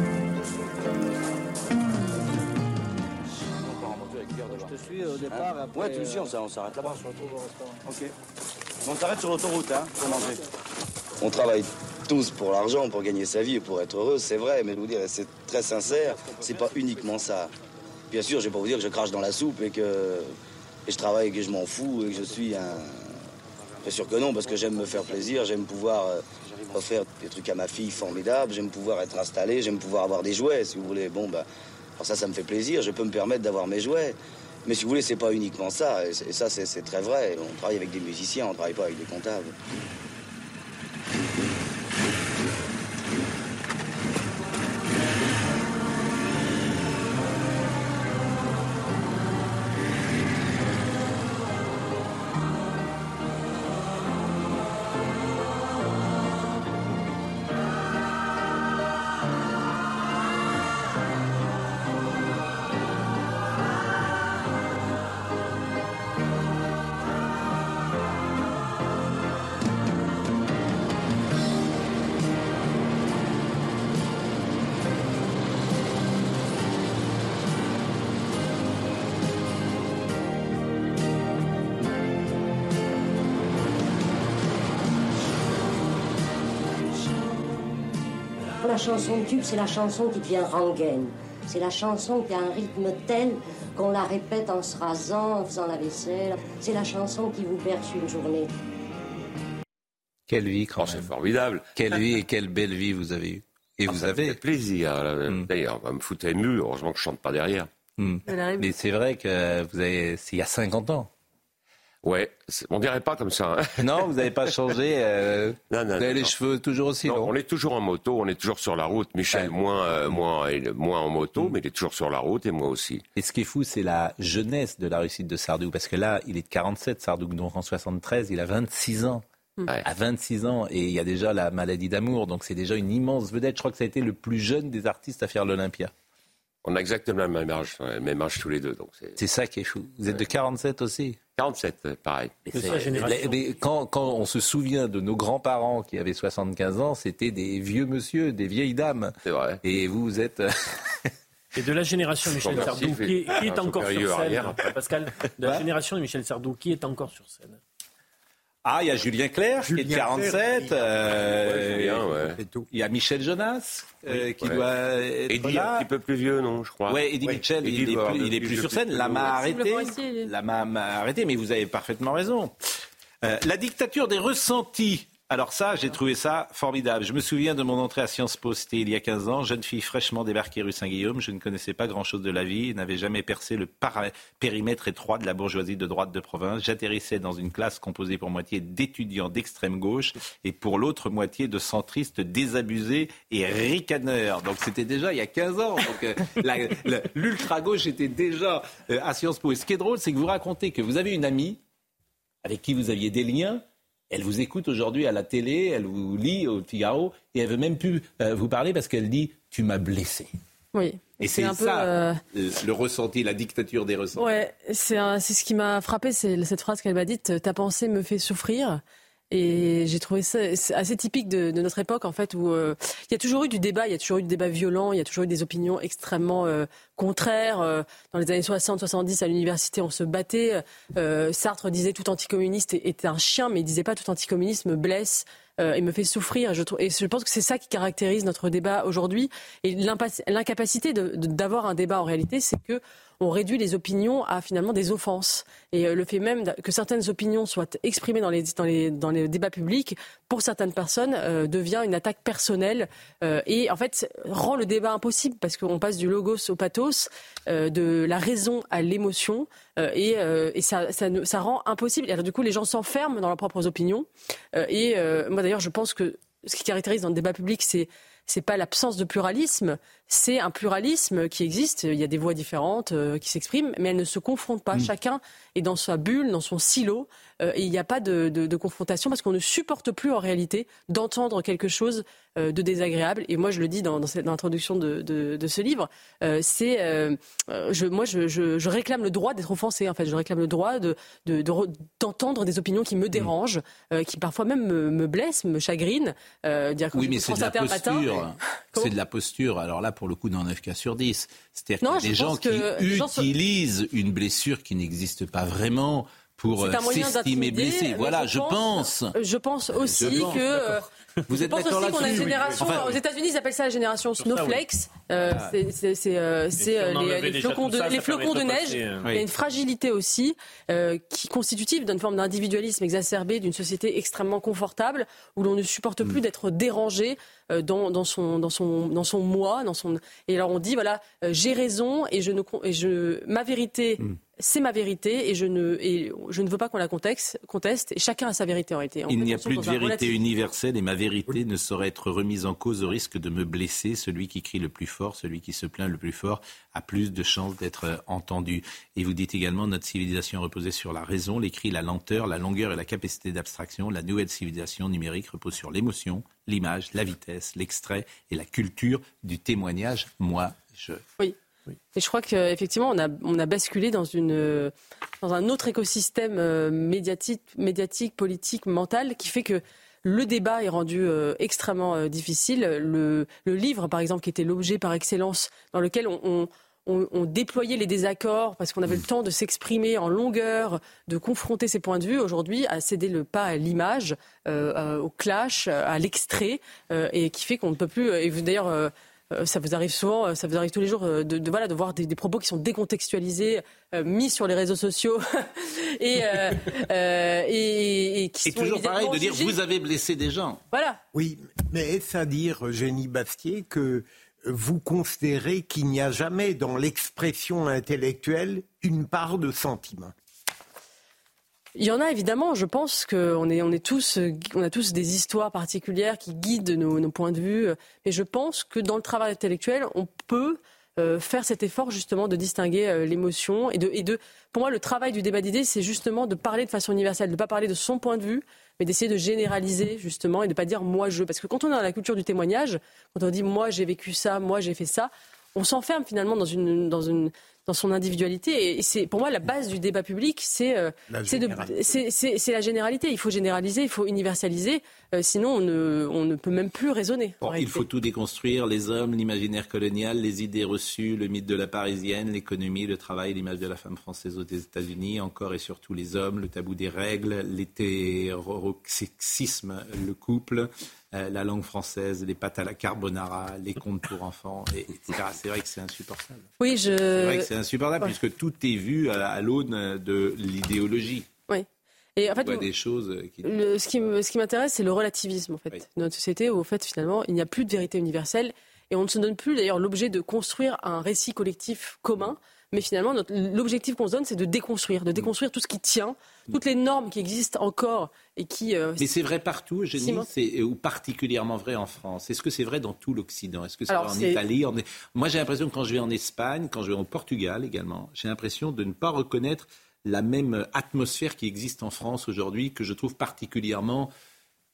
te suis au départ. Hein ouais, tu me suis, on s'arrête là-bas. Ok. On s'arrête sur l'autoroute hein, pour manger. On travaille tous pour l'argent, pour gagner sa vie et pour être heureux, c'est vrai, mais je vous dire, c'est très sincère, c'est pas uniquement ça. Bien sûr, je vais pas vous dire que je crache dans la soupe et que je travaille et que je m'en fous et que je suis un. Bien sûr que non, parce que j'aime me faire plaisir, j'aime pouvoir euh, offrir des trucs à ma fille formidables, j'aime pouvoir être installé, j'aime pouvoir avoir des jouets, si vous voulez. Bon, bah, alors ça, ça me fait plaisir, je peux me permettre d'avoir mes jouets. Mais si vous voulez, c'est pas uniquement ça. Et, ça, c'est très vrai. On travaille avec des musiciens, on travaille pas avec des comptables. Chanson de tube, c'est la chanson qui devient rengaine. C'est la chanson qui a un rythme tel qu'on la répète en se rasant, en faisant la vaisselle. C'est la chanson qui vous berce une journée. Quelle vie, quand oh, C'est formidable. Quelle vie et quelle belle vie vous avez eue. Et ah, vous avez. fait plaisir. Hmm. D'ailleurs, on va me foutre ému. Heureusement que je chante pas derrière. Hmm. Mais c'est vrai que vous avez. C'est il y a 50 ans. Ouais, on dirait pas comme ça. Hein. Non, vous n'avez pas changé. Euh, non, non, vous avez les cheveux toujours aussi non, On est toujours en moto, on est toujours sur la route. Michel moins, euh, moins, moins en moto, mm. mais il est toujours sur la route et moi aussi. Et ce qui est fou, c'est la jeunesse de la réussite de Sardou, parce que là, il est de 47, Sardou, donc en 73, il a 26 ans. Mm. À 26 ans, et il y a déjà la maladie d'amour, donc c'est déjà une immense vedette. Je crois que ça a été le plus jeune des artistes à faire l'Olympia. On a exactement le même âge, le même âge tous les deux. C'est ça qui est fou. Vous êtes de 47 aussi? 47, euh, pareil. Mais quand, quand, on se souvient de nos grands-parents qui avaient 75 ans, c'était des vieux monsieur, des vieilles dames. C'est vrai. Et vous, vous êtes... Et de la génération de Michel Sardou, qui, est, encore sur scène. Pascal, de la génération de Michel Sardou, qui est encore sur scène? Ah, il y a Julien Clerc, qui est de 47. Euh, il y a Michel Jonas, euh, qui doit être Eddie, là. un petit peu plus vieux, non, je crois. Oui, Eddie Mitchell, il, est plus, sur scène. La m'a arrêté. La m'a arrêté, mais vous avez parfaitement raison. Euh, la dictature des ressentis. Alors ça, j'ai trouvé ça formidable. Je me souviens de mon entrée à Sciences Po, c'était il y a 15 ans. Jeune fille fraîchement débarquée rue Saint-Guillaume. Je ne connaissais pas grand-chose de la vie, n'avais jamais percé le périmètre étroit de la bourgeoisie de droite de province. J'atterrissais dans une classe composée pour moitié d'étudiants d'extrême gauche et pour l'autre moitié de centristes désabusés et ricaneurs. Donc c'était déjà il y a 15 ans. Donc euh, l'ultra-gauche était déjà euh, à Sciences Po. Et ce qui est drôle, c'est que vous racontez que vous avez une amie avec qui vous aviez des liens elle vous écoute aujourd'hui à la télé, elle vous lit au Figaro, et elle veut même plus euh, vous parler parce qu'elle dit Tu m'as blessé. Oui. Et c'est ça euh, le ressenti, la dictature des ressentis. Ouais, c'est ce qui m'a frappé, c'est cette phrase qu'elle m'a dite Ta pensée me fait souffrir. Et j'ai trouvé ça assez typique de, notre époque, en fait, où euh, il y a toujours eu du débat, il y a toujours eu du débat violent, il y a toujours eu des opinions extrêmement euh, contraires. Euh, dans les années 60-70, à l'université, on se battait. Sartre disait tout anticommuniste est, un chien, mais il disait pas tout anticommunisme blesse. et me fait souffrir. Je et je pense que c'est ça qui caractérise notre débat aujourd'hui. Et l'incapacité d'avoir un débat en réalité, c'est que on réduit les opinions à finalement des offenses. Et euh, le fait même que certaines opinions soient exprimées dans les, débats publics, pour certaines personnes, euh, devient une attaque personnelle euh, et en fait rend le débat impossible parce qu'on passe du logos au pathos, de la raison à l'émotion et, ça, rend impossible. Alors du coup, les gens s'enferment dans leurs propres opinions. et moi d'ailleurs, je pense que ce qui caractérise dans le débat public, c'est c'est pas l'absence de pluralisme, c'est un pluralisme qui existe. Il y a des voix différentes euh, qui s'expriment, mais elles ne se confrontent pas. Mm. Chacun est dans sa bulle, dans son silo, euh, et il n'y a pas de, confrontation parce qu'on ne supporte plus en réalité d'entendre quelque chose euh, de désagréable. Et moi, je le dis dans, l'introduction de, ce livre, c'est je, moi, je, réclame le droit d'être offensé. En fait, je réclame le droit d'entendre des opinions qui me mm. dérangent, qui parfois même me, blessent, me chagrinent. dire oui, mais c'est de la posture. C'est de la posture. Alors là, pour le coup, dans 9 cas sur 10. C'est-à-dire qu'il y a des gens qui utilisent une blessure qui n'existe pas vraiment pour euh, s'estimer blessé. Voilà, je pense. Je pense aussi que. Euh, vous êtes d'accord là-dessus une génération. aux États-Unis, ils appellent ça la génération snowflakes. Euh, ah. c'est les, flocons de, les flocons de neige. Hein. Il y a une fragilité aussi qui est constitutive d'une forme d'individualisme exacerbé d'une société extrêmement confortable où l'on ne supporte plus mm. d'être dérangé dans, dans, son, dans, son, dans son moi. Dans son... Et alors on dit voilà, j'ai raison et, je ne, et je, ma vérité. Mm c'est ma vérité et je ne, et je ne veux pas qu'on la conteste, conteste. Et chacun a sa vérité en réalité. Il n'y a plus de vérité universelle et ma vérité ne saurait être remise en cause au risque de me blesser. Celui qui crie le plus fort, celui qui se plaint le plus fort, a plus de chances d'être entendu. Et vous dites également notre civilisation reposait sur la raison, l'écrit, la lenteur, la longueur et la capacité d'abstraction. La nouvelle civilisation numérique repose sur l'émotion, l'image, la vitesse, l'extrait et la culture du témoignage. Moi, je. Oui. Et je crois qu'effectivement, on a, on a basculé dans, une, dans un autre écosystème euh, médiatique, médiatique, politique, mental, qui fait que le débat est rendu euh, extrêmement euh, difficile. Le, le, livre, par exemple, qui était l'objet par excellence, dans lequel on, on, on, déployait les désaccords parce qu'on avait le temps de s'exprimer en longueur, de confronter ses points de vue, aujourd'hui a cédé le pas à l'image, au clash, à l'extrait, et qui fait qu'on ne peut plus. Et d'ailleurs euh, ça vous arrive souvent, euh, ça vous arrive tous les jours euh, de, voilà, de voir des, propos qui sont décontextualisés, mis sur les réseaux sociaux et, et, et, qui sont toujours pareil de dire vous avez blessé des gens. Voilà. Oui, mais est-ce à dire, Jenny Bastier, que vous considérez qu'il n'y a jamais dans l'expression intellectuelle une part de sentiment il y en a évidemment. Je pense qu'on est, on est tous, on a tous des histoires particulières qui guident nos, points de vue. Mais je pense que dans le travail intellectuel, on peut euh, faire cet effort justement de distinguer euh, l'émotion et de, et de. Pour moi, le travail du débat d'idées, c'est justement de parler de façon universelle, de ne pas parler de son point de vue, mais d'essayer de généraliser justement et de ne pas dire moi je. Parce que quand on est dans la culture du témoignage, quand on dit moi j'ai vécu ça, moi j'ai fait ça, on s'enferme finalement dans une, dans une dans son individualité. Et c'est pour moi la base du débat public, c'est euh, c'est la généralité. Il faut généraliser, il faut universaliser, euh, sinon on ne, on ne, peut même plus raisonner. il faut tout déconstruire les hommes, l'imaginaire colonial, les idées reçues, le mythe de la parisienne, l'économie, le travail, l'image de la femme française aux États-Unis, encore et surtout les hommes, le tabou des règles, l'hétérosexisme, le couple. Euh, la langue française, les pâtes à la carbonara, les contes pour enfants, etc. C'est vrai que c'est insupportable. Oui, je. C'est vrai que c'est insupportable puisque tout est vu à, l'aune de l'idéologie. Oui. Et en fait, des choses qui... ce qui, ce qui m'intéresse, c'est le relativisme en fait de notre société où, en fait, finalement, il n'y a plus de vérité universelle et on ne se donne plus d'ailleurs l'objet de construire un récit collectif commun. Mais finalement, l'objectif qu'on se donne, c'est de déconstruire, de déconstruire tout ce qui tient, toutes les normes qui existent encore et qui. Euh, Mais c'est vrai partout, Génie, c'est ou particulièrement vrai en France. Est-ce que c'est vrai dans tout l'Occident? Est-ce que c'est vrai en Italie Moi, j'ai l'impression que quand je vais en Espagne, quand je vais au Portugal également, j'ai l'impression de ne pas reconnaître la même atmosphère qui existe en France aujourd'hui, que je trouve particulièrement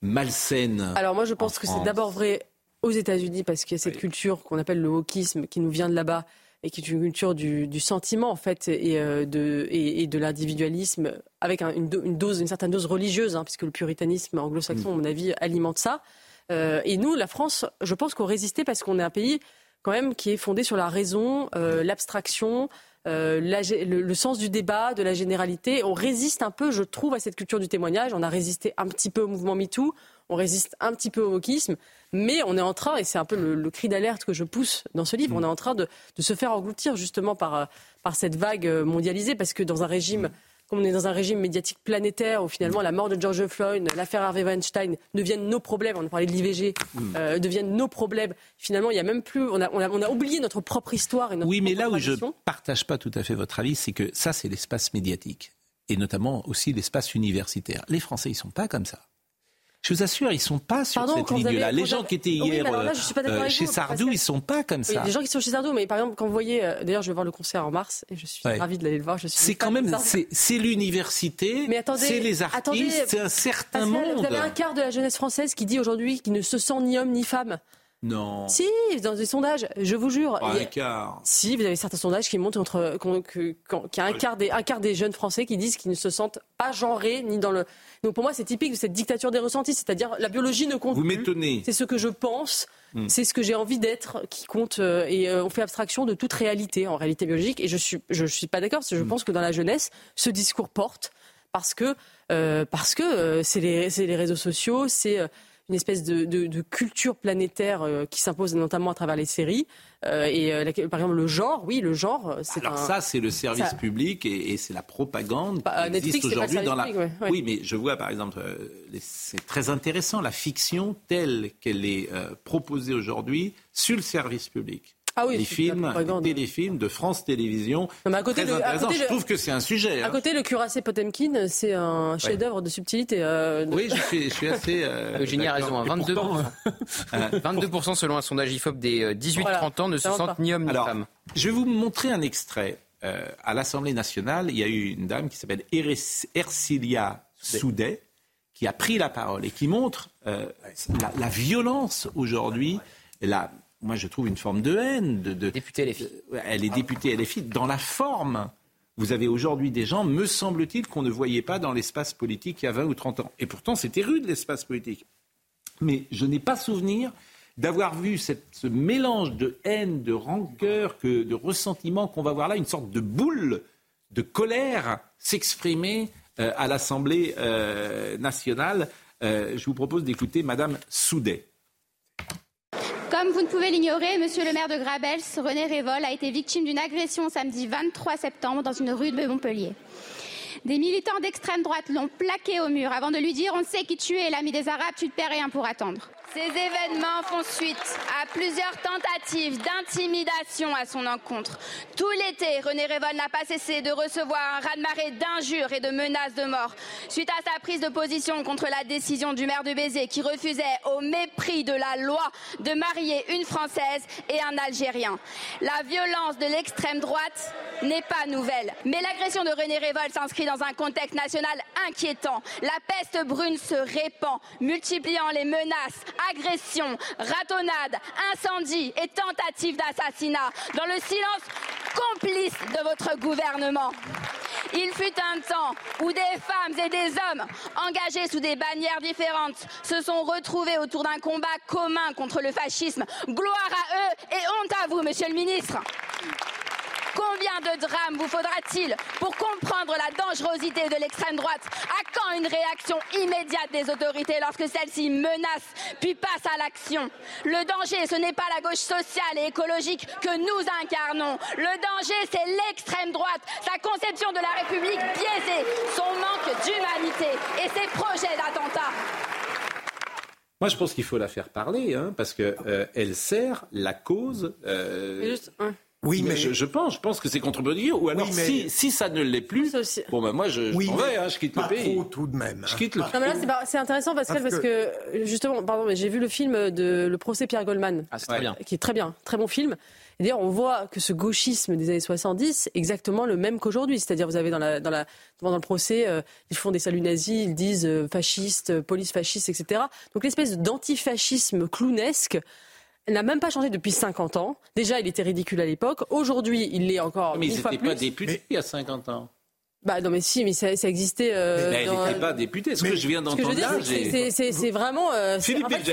malsaine. Alors moi, je pense que c'est d'abord vrai aux États-Unis parce qu'il y a cette culture qu'on appelle le wokisme qui nous vient de là-bas et qui est une culture du, sentiment en fait et euh, de, et, de l'individualisme avec une, dose, une certaine dose religieuse, hein, puisque le puritanisme anglo-saxon, à mon avis, alimente ça. Euh, et nous, la France, je pense qu'on résistait parce qu'on est un pays quand même qui est fondé sur la raison, euh, l'abstraction, le, sens du débat, de la généralité. On résiste un peu, je trouve, à cette culture du témoignage. On a résisté un petit peu au mouvement MeToo. On résiste un petit peu au wokisme, mais on est en train, et c'est un peu le, cri d'alerte que je pousse dans ce livre, mm. on est en train de, se faire engloutir justement par, par cette vague mondialisée, parce que dans un régime... Mm. Comme on est dans un régime médiatique planétaire où finalement la mort de George Floyd, l'affaire Harvey Weinstein deviennent nos problèmes, on a parlé de l'IVG, euh, deviennent nos problèmes. Finalement, il y a même plus, on a, on a, on a oublié notre propre histoire et notre Oui, mais là où je ne partage pas tout à fait votre avis, c'est que ça, c'est l'espace médiatique et notamment aussi l'espace universitaire. Les Français, ils sont pas comme ça. Je vous assure, ils sont pas sur cette ligne-là. Les gens qui étaient hier euh, chez Sardou, ils sont pas comme ça. les gens qui sont chez Sardou, mais par exemple, quand vous voyez, euh, d'ailleurs, je vais voir le concert en mars et je suis ravie d'aller le voir. C'est quand même, c'est l'université, c'est les artistes, c'est un certain monde. Vous avez un quart de la jeunesse française qui dit aujourd'hui qu'il ne se sent ni homme ni femme. Non. Si, dans des sondages, je vous jure. un quart. Si, vous avez certains sondages qui montrent entre, qu'il y a un quart, des, un quart des jeunes Français qui disent qu'ils ne se sentent pas genrés ni dans le. Donc pour moi, c'est typique de cette dictature des ressentis, c'est-à-dire la biologie ne compte vous plus. Vous m'étonnez. C'est ce que je pense, hmm. c'est ce que j'ai envie d'être qui compte euh, et euh, on fait abstraction de toute réalité en réalité biologique et je suis je suis pas d'accord parce que je hmm. pense que dans la jeunesse, ce discours porte parce que euh, parce que c'est les c'est les réseaux sociaux, c'est une espèce de, culture planétaire euh, qui s'impose notamment à travers les séries. Euh, et euh, par exemple, le genre, oui, le genre, c'est Alors ça, c'est le service public et, c'est la propagande bah, qui existe aujourd'hui dans la. Oui, mais je vois par exemple, c'est très intéressant la fiction telle qu'elle est proposée aujourd'hui sur le service public ah oui, les films, les téléfilms de France Télévisions. à côté, très intéressant. je trouve que c'est un sujet. À hein. côté, le cuirassé Potemkin, c'est un chef-d'œuvre de subtilité. Euh, oui, je suis, je suis assez. Euh, Eugénie a raison. 22, hein. 22 selon un sondage IFOP des 18-30 euh, ans ne se sentent ni hommes ni femmes. Je vais vous montrer un extrait. Euh, à l'Assemblée nationale, il y a eu une dame qui s'appelle Ercilia Soudet qui a pris la parole et qui montre la, la, violence aujourd'hui, la, moi je trouve une forme de haine. De, de députée LFI. elle est députée LFI dans la forme. Vous avez aujourd'hui des gens, me semble-t-il, qu'on ne voyait pas dans l'espace politique il y a 20 ou 30 ans. Et pourtant, c'était rude l'espace politique. Mais je n'ai pas souvenir d'avoir vu cette, ce mélange de haine, de rancœur, que, de ressentiment qu'on va voir là, une sorte de boule de colère s'exprimer euh, à l'Assemblée euh, nationale. Euh, je vous propose d'écouter Madame Soudet. Comme vous ne pouvez l'ignorer, monsieur le maire de Grabels, René Révol, a été victime d'une agression samedi 23 septembre dans une rue de Montpellier. Des militants d'extrême droite l'ont plaqué au mur avant de lui dire On sait qui tu es, l'ami des Arabes, tu te perds rien pour attendre. Ces événements font suite à plusieurs tentatives d'intimidation à son encontre. Tout l'été, René Révol n'a pas cessé de recevoir un raz-de-marée d'injures et de menaces de mort suite à sa prise de position contre la décision du maire de Béziers qui refusait, au mépris de la loi, de marier une Française et un Algérien. La violence de l'extrême droite n'est pas nouvelle. Mais l'agression de René Révol s'inscrit dans un contexte national inquiétant. La peste brune se répand, multipliant les menaces, agressions, ratonnades, incendies et tentatives d'assassinat dans le silence complice de votre gouvernement. Il fut un temps où des femmes et des hommes engagés sous des bannières différentes se sont retrouvés autour d'un combat commun contre le fascisme. Gloire à eux et honte à vous, monsieur le ministre. Combien de drames vous faudra-t-il pour comprendre la dangerosité de l'extrême droite À quand une réaction immédiate des autorités lorsque celle-ci menace puis passe à l'action Le danger, ce n'est pas la gauche sociale et écologique que nous incarnons. Le danger, c'est l'extrême droite, sa conception de la République biaisée, son manque d'humanité et ses projets d'attentat. Moi, je pense qu'il faut la faire parler, hein, parce qu'elle euh, sert la cause. Euh, oui, mais, je, pense, je pense que c'est contre-productif. Ou alors, si, si, ça ne l'est plus, bon ben moi, je, oui, vais, hein, je quitte le pays. Trop, tout de même. Je quitte le. Non, mais là, c'est intéressant parce, parce, que, justement, pardon, mais j'ai vu le film de le procès Pierre Goldman, ah, très bien. qui est très bien, très bon film. Et d'ailleurs, on voit que ce gauchisme des années 70 est exactement le même qu'aujourd'hui. C'est-à-dire, vous avez dans, la, dans, la, dans le procès, euh, ils font des saluts nazis, ils disent euh, fascistes, euh, police fasciste, etc. Donc l'espèce d'antifascisme clownesque n'a même pas changé depuis 50 ans. Déjà, il était ridicule à l'époque. Aujourd'hui, il l'est encore. Mais ils n'étaient pas députés il y a 50 ans. Bah non mais si, mais ça, existait. Euh, mais elle n'était pas députée. Ce que je viens d'entendre là, c'est vraiment euh,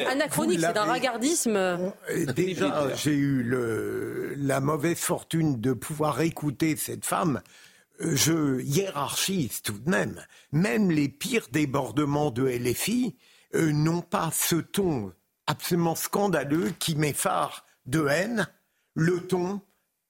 anachronique, c'est d'un regardisme. Euh, déjà, j'ai eu le, la mauvaise fortune de pouvoir écouter cette femme. Je hiérarchise tout de même. Même les pires débordements de LFI euh, n'ont pas ce ton absolument scandaleux qui m'effare de haine, le ton,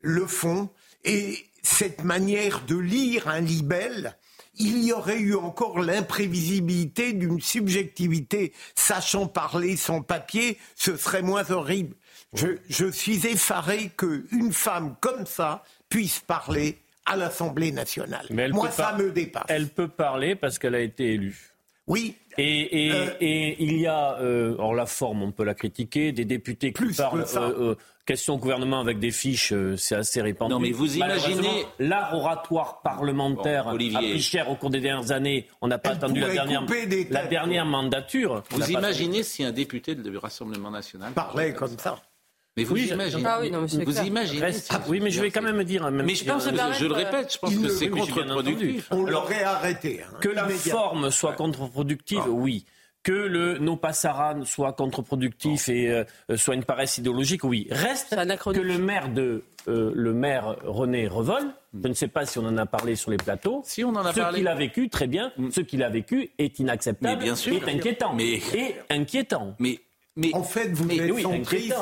le fond et cette manière de lire un libelle il y aurait eu encore l'imprévisibilité d'une subjectivité. Sachant parler sans papier, ce serait moins horrible. Je, suis effaré qu'une femme comme ça puisse parler à l'Assemblée nationale. Moi, ça me dépasse. Elle peut parler parce qu'elle a été élue. Oui. Et, euh, il y a, euh, alors la forme, on peut la critiquer, des députés qui parlent euh, question au gouvernement avec des fiches, c'est assez répandu. Non, mais vous imaginez l'art oratoire parlementaire a pris cher au cours des dernières années. On n'a pas attendu la dernière, la dernière mandature. Vous imaginez si un député du Rassemblement national parlait comme ça mais vous imaginez. Ah oui, vous imaginez. oui, mais je vais quand même dire. Même mais je, pense, je, le répète, je pense que c'est contre-productif. On l'aurait arrêté. Hein, que la forme soit contre-productive, ah. oui. Que le non passaran soit contre-productif et euh, soit une paresse idéologique, oui. Reste que le maire de euh, le maire René Revol, je ne sais pas si on en a parlé sur les plateaux. Si on en a ce parlé. qu'il a vécu, très bien. Mm. Ce qu'il a vécu est inacceptable. Mais bien sûr. Est inquiétant. Mais... Et inquiétant. Mais mais, en fait, vous êtes oui,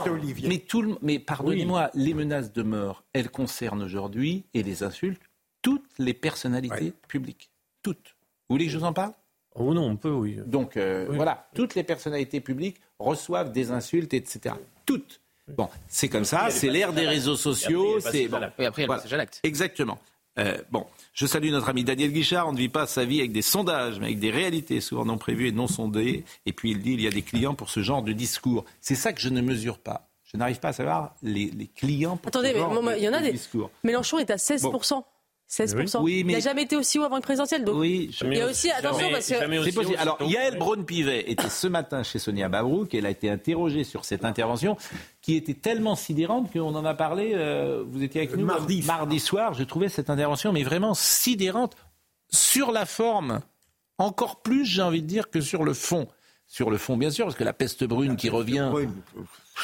Olivier. Mais, tout mais pardonnez-moi, les menaces de mort, elles concernent aujourd'hui, et les insultes, toutes les personnalités publiques. Toutes. Vous voulez que je vous en parle? Oh non, on peut, oui. Donc euh, voilà, toutes les personnalités publiques reçoivent des insultes, etc. Toutes. Bon, c'est comme ça, c'est l'ère des réseaux sociaux. C'est bon. Et après, il y a. Exactement. Euh, bon, je salue notre ami Daniel Guichard. On ne vit pas sa vie avec des sondages, mais avec des réalités souvent non prévues et non sondées. Et puis il dit il y a des clients pour ce genre de discours. C'est ça que je ne mesure pas. Je n'arrive pas à savoir les, clients pour Attendez, ce genre mais il y en a des. Discours. Mélenchon est à 16 16%. Oui, mais... Il n'a jamais été aussi haut avant une présidentielle. Donc... Oui, il y a aussi, attention, parce que. C'est possible. Alors, Yael Braun-Pivet était ce matin chez Sonia Babrouk. Elle a été interrogée sur cette intervention qui était tellement sidérante qu'on en a parlé. Euh, vous étiez avec nous mardi. mardi soir. Je trouvais cette intervention, mais vraiment sidérante sur la forme. Encore plus, j'ai envie de dire, que sur le fond. Sur le fond, bien sûr, parce que la peste brune qui revient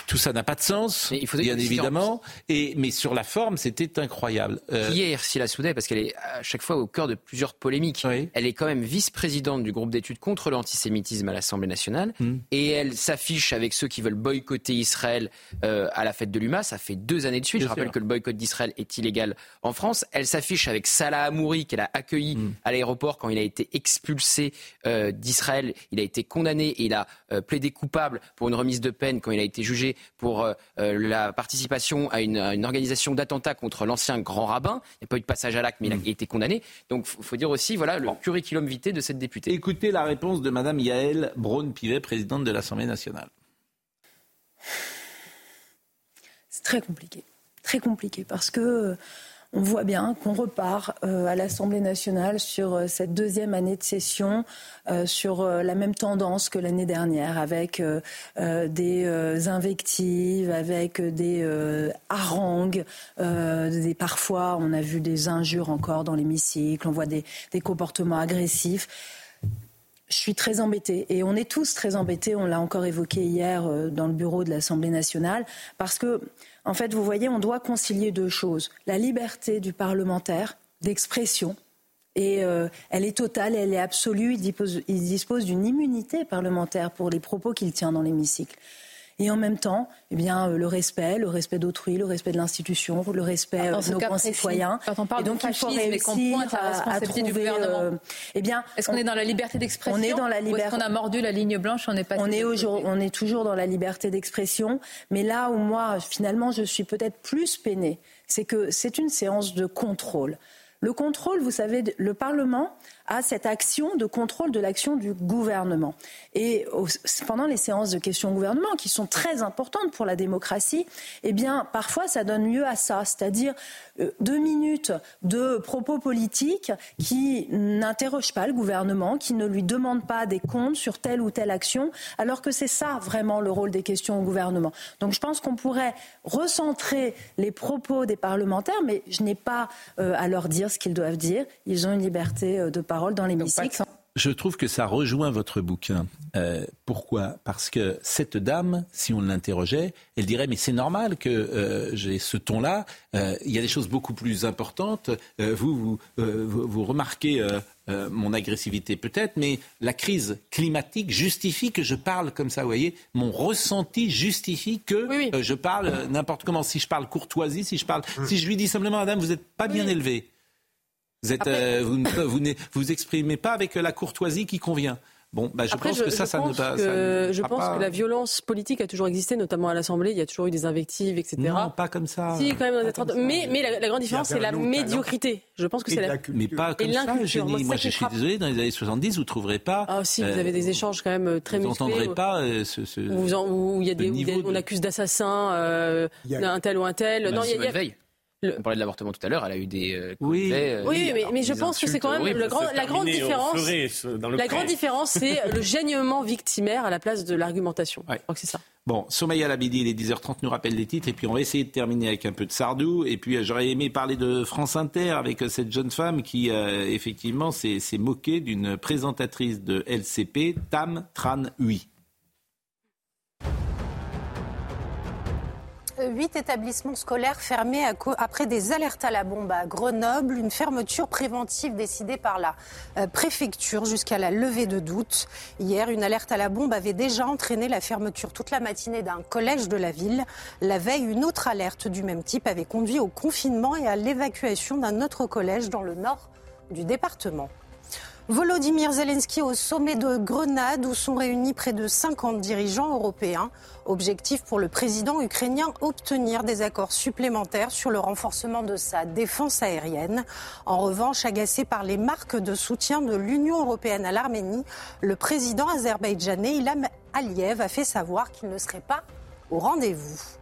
tout ça n'a pas de sens, il bien évidemment. Et, mais sur la forme, c'était incroyable. Euh... Hier, la Soudet, parce qu'elle est à chaque fois au cœur de plusieurs polémiques, elle est quand même vice-présidente du groupe d'études contre l'antisémitisme à l'Assemblée nationale. Hmm. Et elle s'affiche avec ceux qui veulent boycotter Israël euh, à la fête de l'UMA. Ça fait deux années de suite. Je rappelle que le boycott d'Israël est illégal en France. Elle s'affiche avec Salah Amouri, qu'elle a accueilli hmm. à l'aéroport quand il a été expulsé euh, d'Israël. Il a été condamné et il a euh, plaidé coupable pour une remise de peine quand il a été jugé pour euh, euh, la participation à une, organisation d'attentat contre l'ancien grand rabbin. Il n'y a pas eu de passage à l'acte, mais il a hmm. été condamné. Donc il faut dire aussi voilà, le curriculum vitae de cette députée. Écoutez la réponse de Mme Yael Braun-Pivet, présidente de l'Assemblée nationale. C'est très compliqué. Très compliqué parce que on voit bien qu'on repart euh, à l'Assemblée nationale sur euh, cette deuxième année de session, euh, sur la même tendance que l'année dernière, avec des invectives, avec des harangues, des, parfois on a vu des injures encore dans l'hémicycle, on voit des, des comportements agressifs. Je suis très embêtée et on est tous très embêtés. On l'a encore évoqué hier dans le bureau de l'Assemblée nationale parce que en fait, vous voyez, on doit concilier deux choses. La liberté du parlementaire d'expression, et euh, elle est totale, elle est absolue. Il dispose, il dispose d'une immunité parlementaire pour les propos qu'il tient dans l'hémicycle et en même temps, eh bien, euh, le respect, le respect d'autrui, le respect de l'institution, le respect euh, de nos concitoyens. Quand on parle donc, de fascisme et qu'on pointe la responsabilité du gouvernement, euh, eh bien, est-ce qu'on est dans la liberté d'expression On est dans la liberté. Est-ce qu'on a mordu la ligne blanche On est On est, on est toujours dans la liberté d'expression, mais là où moi, finalement, je suis peut-être plus peinée, c'est que c'est une séance de contrôle. Le contrôle, vous savez, le Parlement à cette action de contrôle de l'action du gouvernement. Et pendant les séances de questions au gouvernement, qui sont très importantes pour la démocratie, eh bien, parfois, ça donne lieu à ça, c'est-à-dire euh, deux minutes de propos politiques qui n'interrogent pas le gouvernement, qui ne lui demandent pas des comptes sur telle ou telle action, alors que c'est ça vraiment le rôle des questions au gouvernement. Donc je pense qu'on pourrait recentrer les propos des parlementaires, mais je n'ai pas euh, à leur dire ce qu'ils doivent dire. Ils ont une liberté euh, de parole dans l'hémicycle. Je trouve que ça rejoint votre bouquin. Euh, pourquoi? Parce que cette dame, si on l'interrogeait, elle dirait mais c'est normal que euh, j'ai ce ton-là. Euh, il y a des choses beaucoup plus importantes. vous, vous, vous, remarquez mon agressivité peut-être, mais la crise climatique justifie que je parle comme ça. Vous voyez, mon ressenti justifie que je parle n'importe comment. Si je parle courtoisie, si je parle, si je lui dis simplement, Madame, vous n'êtes pas bien élevée. Vous êtes, euh, vous, ne vous, exprimez pas avec la courtoisie qui convient. Bon, bah, je pense que ça, ça ne. Je pense que la violence politique a toujours existé, notamment à l'Assemblée. Il y a toujours eu des invectives, etc. Non, pas comme ça. Si, quand même. Dans mais, mais la, grande différence, c'est la médiocrité. Je pense que c'est la. Mais pas comme ça, Eugénie. Moi, je suis désolé, dans les années 70, vous ne trouverez pas. Ah, si, vous avez des euh, échanges quand même très musclés. Vous n'entendrez pas euh, ce. Où il y a des. On accuse d'assassin un tel ou un tel. Non, il y a. On parlait de l'avortement tout à l'heure, elle a eu des. Euh, oui, euh, oui, mais, je pense que c'est quand même le grand, la grande différence. la grande différence, c'est le gênement victimaire à la place de l'argumentation. Je crois que c'est ça. Bon, Somaya Labidi, il est 10h30, nous rappelle les titres, et puis on va essayer de terminer avec un peu de Sardou. Et puis euh, j'aurais aimé parler de France Inter avec cette jeune femme qui, effectivement, s'est moquée d'une présentatrice de LCP, Tam Tran Hui. Huit établissements scolaires fermés après des alertes à la bombe à Grenoble, une fermeture préventive décidée par la euh, préfecture jusqu'à la levée de doute. Hier, une alerte à la bombe avait déjà entraîné la fermeture toute la matinée d'un collège de la ville. La veille, une autre alerte du même type avait conduit au confinement et à l'évacuation d'un autre collège dans le nord du département. Volodymyr Zelensky au sommet de Grenade où sont réunis près de 50 dirigeants européens. Objectif pour le président ukrainien, obtenir des accords supplémentaires sur le renforcement de sa défense aérienne. En revanche, agacé par les marques de soutien de l'Union européenne à l'Arménie, le président azerbaïdjanais Ilham Aliyev a fait savoir qu'il ne serait pas au rendez-vous.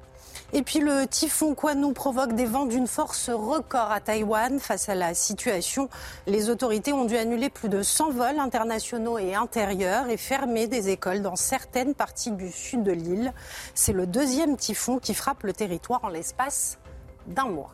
Et puis le typhon Kwanu provoque des vents d'une force record à Taïwan. Face à la situation, les autorités ont dû annuler plus de 100 vols internationaux et intérieurs et fermer des écoles dans certaines parties du sud de l'île. C'est le deuxième typhon qui frappe le territoire en l'espace d'un mois.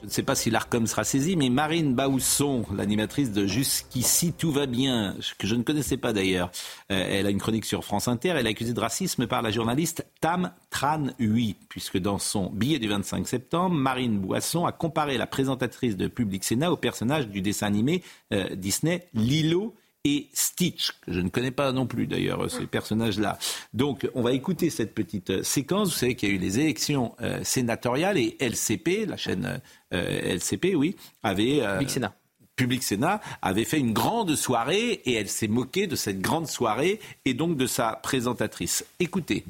Je ne sais pas si l'ARCOM sera saisi, mais Marine Bausson, l'animatrice de Jusqu'ici tout va bien, que je ne connaissais pas d'ailleurs, euh, elle a une chronique sur France Inter, elle est accusée de racisme par la journaliste Tam Tran Hui, puisque dans son billet du 25 septembre, Marine Boisson a comparé la présentatrice de Public Sénat au personnage du dessin animé euh, Disney Lilo et Stitch, que je ne connais pas non plus d'ailleurs, ces personnages-là. Donc on va écouter cette petite euh, séquence. Vous savez qu'il y a eu les élections euh, sénatoriales et LCP, la chaîne euh, LCP, oui, avait... Public Sénat. Public Sénat avait fait une grande soirée et elle s'est moquée de cette grande soirée et donc de sa présentatrice. Écoutez.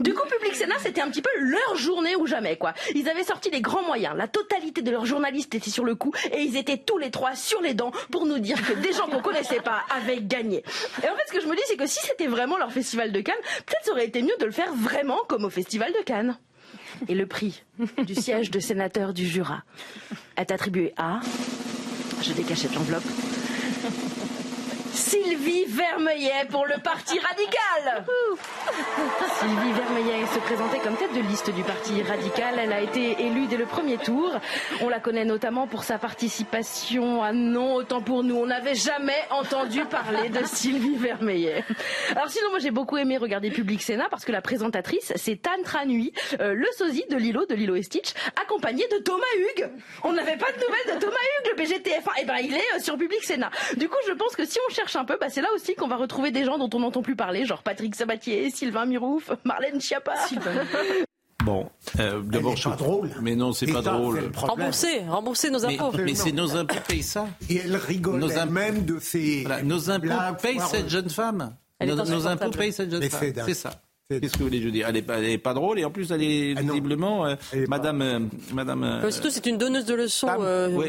Du coup, Public Sénat, c'était un petit peu leur journée ou jamais, quoi. Ils avaient sorti les grands moyens, la totalité de leurs journalistes était sur le coup, et ils étaient tous les trois sur les dents pour nous dire que des gens qu'on connaissait pas avaient gagné. Et en fait, ce que je me dis, c'est que si c'était vraiment leur festival de Cannes, peut-être ça aurait été mieux de le faire vraiment comme au festival de Cannes. Et le prix du siège de sénateur du Jura est attribué à... Je décachette l'enveloppe. Sylvie Vermeillet pour le Parti radical. Sylvie Vermeillet se présentait comme tête de liste du Parti radical. Elle a été élue dès le premier tour. On la connaît notamment pour sa participation à Non, autant pour nous. On n'avait jamais entendu parler de Sylvie Vermeillet. Alors sinon, moi j'ai beaucoup aimé regarder Public Sénat parce que la présentatrice, c'est Tan Tranui, euh, le sosie de Lilo, de Lilo et Stitch, accompagné de Thomas Hugues. On n'avait pas de nouvelles de Thomas Hugues, le BGTF1. Et eh ben il est euh, sur Public Sénat. Du coup, je pense que si on cherche un peu, bah, c'est là aussi qu'on va retrouver des gens dont on n'entend plus parler, genre Patrick Sabatier, Sylvain Mirouf, Marlène Schiappa. Bon, euh, d'abord, pas drôle. Mais non, c'est pas drôle. Rembourser, rembourser nos impôts. Mais, c'est nos impôts payent ça. Et elle rigole nos même de ces. nos impôts payent cette jeune femme. Nos, impôts payent cette jeune femme. C'est ça. Qu'est-ce que vous voulez dire elle est, pas, drôle et en plus elle est ah visiblement euh, Madame, euh, Madame. Euh, surtout c'est une donneuse de leçons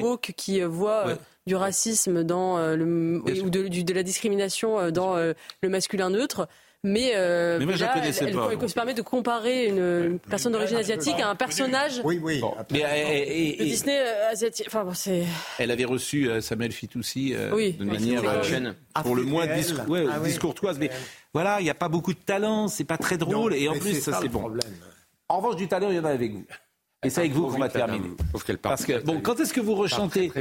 woke qui voit du racisme dans le ou de, de, la discrimination dans le masculin neutre. Mais, euh, mais moi, là, elle, se permet de comparer une, personne d'origine asiatique à un personnage oui, oui, de Disney euh, asiatique. Enfin, bon, elle avait reçu euh, Samuel Fitoussi euh, de manière pour le moins ah discourtoise. Mais voilà, il n'y a pas beaucoup de talent, c'est pas très drôle, et en plus, ça, c'est bon. En revanche, du talent, il y en a avec vous. Et c'est avec vous qu'on va terminer. Parce que, bon, quand est-ce que vous rechantez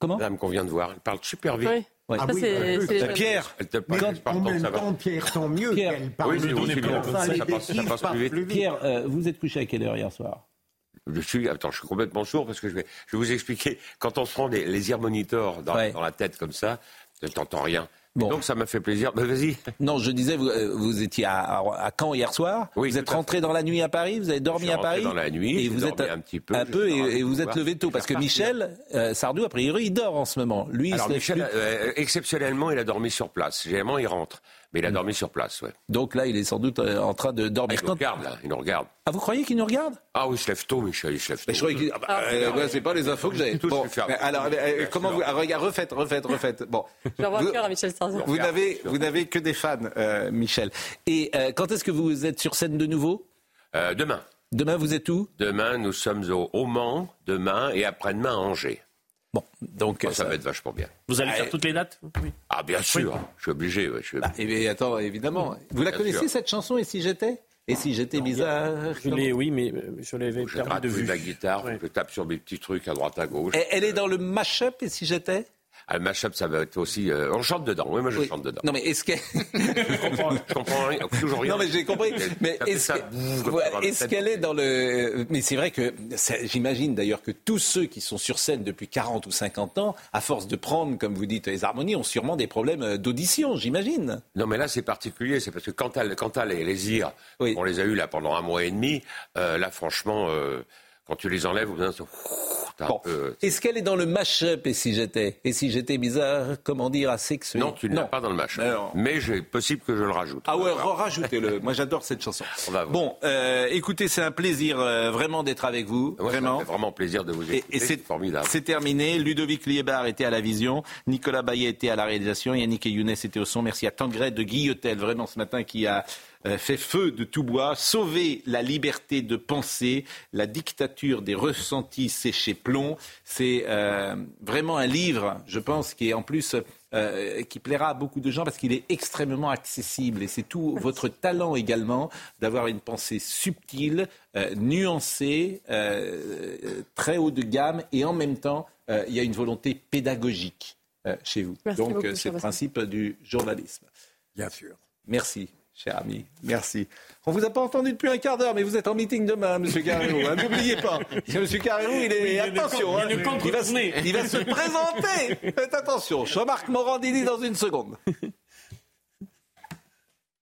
Comment Madame qu'on vient de voir, elle parle super vite. Oui. Ah Ça, oui, c'est- c'est- Pierre, Elle te parle, je parle en tant que même ça va. temps, Pierre, tant mieux Pierre. qu'elle parle Oui, vite. bien. Enfin, Ça les passe- ça passe partent plus vite. Pierre, euh, vous êtes couché à quelle heure hier soir? Je suis, attends, je suis complètement sourd parce que je vais, je vais vous expliquer. Quand on se prend des, les ear monitors dans, Ouais. dans la tête comme ça, tu n'entends rien. Bon. Donc ça m'a fait plaisir. Bah, vas-y. Non, je disais, vous, euh, vous étiez à, Caen hier soir. Oui, vous êtes rentré dans la nuit à Paris. Vous avez Je dormi suis à Paris. dans la nuit, et vous êtes un petit peu, un peu et, vous êtes levé tôt parce que Michel euh, Sardou, a priori, il dort en ce moment. Lui, il Alors se lève Michel, plus. euh, exceptionnellement, il a dormi sur place. Généralement, il rentre, mais il a dormi sur place. Ouais. Donc là, il est sans doute euh, en train de Ah, dormir. il nous regarde là, il nous regarde. Ah, vous croyez qu'il nous regarde? Ah oui, il se lève tôt, Michel, il se lève tôt. je croyais qu'il- ah bah, euh, bah, c'est pas les infos que je Bon, mais alors, euh, comment vous ah, regarde, refaites, refaites, refaites. Bon, J'envoie Vous- à Michel Sarzo. vous n'avez, vous n'avez que des fans, euh, Michel. Et euh, quand est-ce que vous êtes sur scène de nouveau? Euh, demain. Demain, vous êtes où? Demain, nous sommes au, au Mans, demain, et après-demain à Angers. Bon, donc ça, va être vachement bien. Vous allez Ah, faire toutes les dates? Oui. Ah bien sûr, je suis obligé. ouais, je suis Bah, eh bien, attends, évidemment. Vous la Bien connaissez sûr. cette chanson Et si j'étais? Et si j'étais bizarre Je l'ai, oui, mais euh, je l'avais Je perdu de vue. la guitare, je tape sur mes petits trucs à droite à gauche. Elle, elle est dans le mash-up Et si j'étais? Ah, le mashup, ça va être aussi. euh, on chante dedans. Oui, moi je Oui. chante dedans. Non, mais est-ce qu'elle Je comprends, je comprends rien, toujours rien. Non, mais j'ai compris. Mais est-ce que- qu'elle est dans le. Mais c'est vrai que j'imagine d'ailleurs que tous ceux qui sont sur scène depuis 40 ou 50 ans, à force de prendre, comme vous dites, les harmonies, ont sûrement des problèmes euh, d'audition, j'imagine. Non, mais là, c'est particulier. C'est parce que quand t'as, quand t'as les, les IR, Oui. on les a eu là pendant un mois et demi, euh, là, franchement, euh, quand tu les enlèves, vous Bon. peu. Est-ce qu'elle est dans le mash-up Et si j'étais Et si j'étais bizarre, comment dire, asexué? Non, tu ne l'as pas dans le. Alors. Mais c'est possible que je le rajoute. Ah ouais, rajoutez-le. Moi, j'adore cette chanson. Bon, euh, écoutez, c'est un plaisir euh, vraiment d'être avec vous. Moi, ça me vraiment. fait vraiment plaisir de vous écouter. et c'est c'est formidable. C'est terminé. Ludovic Liebar était à la vision. Nicolas Baillet était à la réalisation. Yannick et Younes étaient au son. Merci à Tangret de Guillotel, vraiment ce matin, qui a euh, fait feu de tout bois, sauvé la liberté de penser, la dictature des ressentis séchés plomb. C'est euh, vraiment un livre, je pense, qui est en plus euh, qui plaira à beaucoup de gens parce qu'il est extrêmement accessible et c'est tout votre talent également d'avoir une pensée subtile, euh, nuancée, euh, euh, très haut de gamme et en même temps euh, il y a une volonté pédagogique euh, chez vous. Merci Donc euh, c'est le principe du journalisme. Bien sûr. Merci. Cher ami, merci. On vous a pas entendu depuis un quart d'heure, mais vous êtes en meeting demain, Monsieur Carrero. hein, N'oubliez pas. Monsieur Carrero, il est Oui, attention. hein, il va, il va se présenter. Faites attention. Jean-Marc Morandini dans une seconde.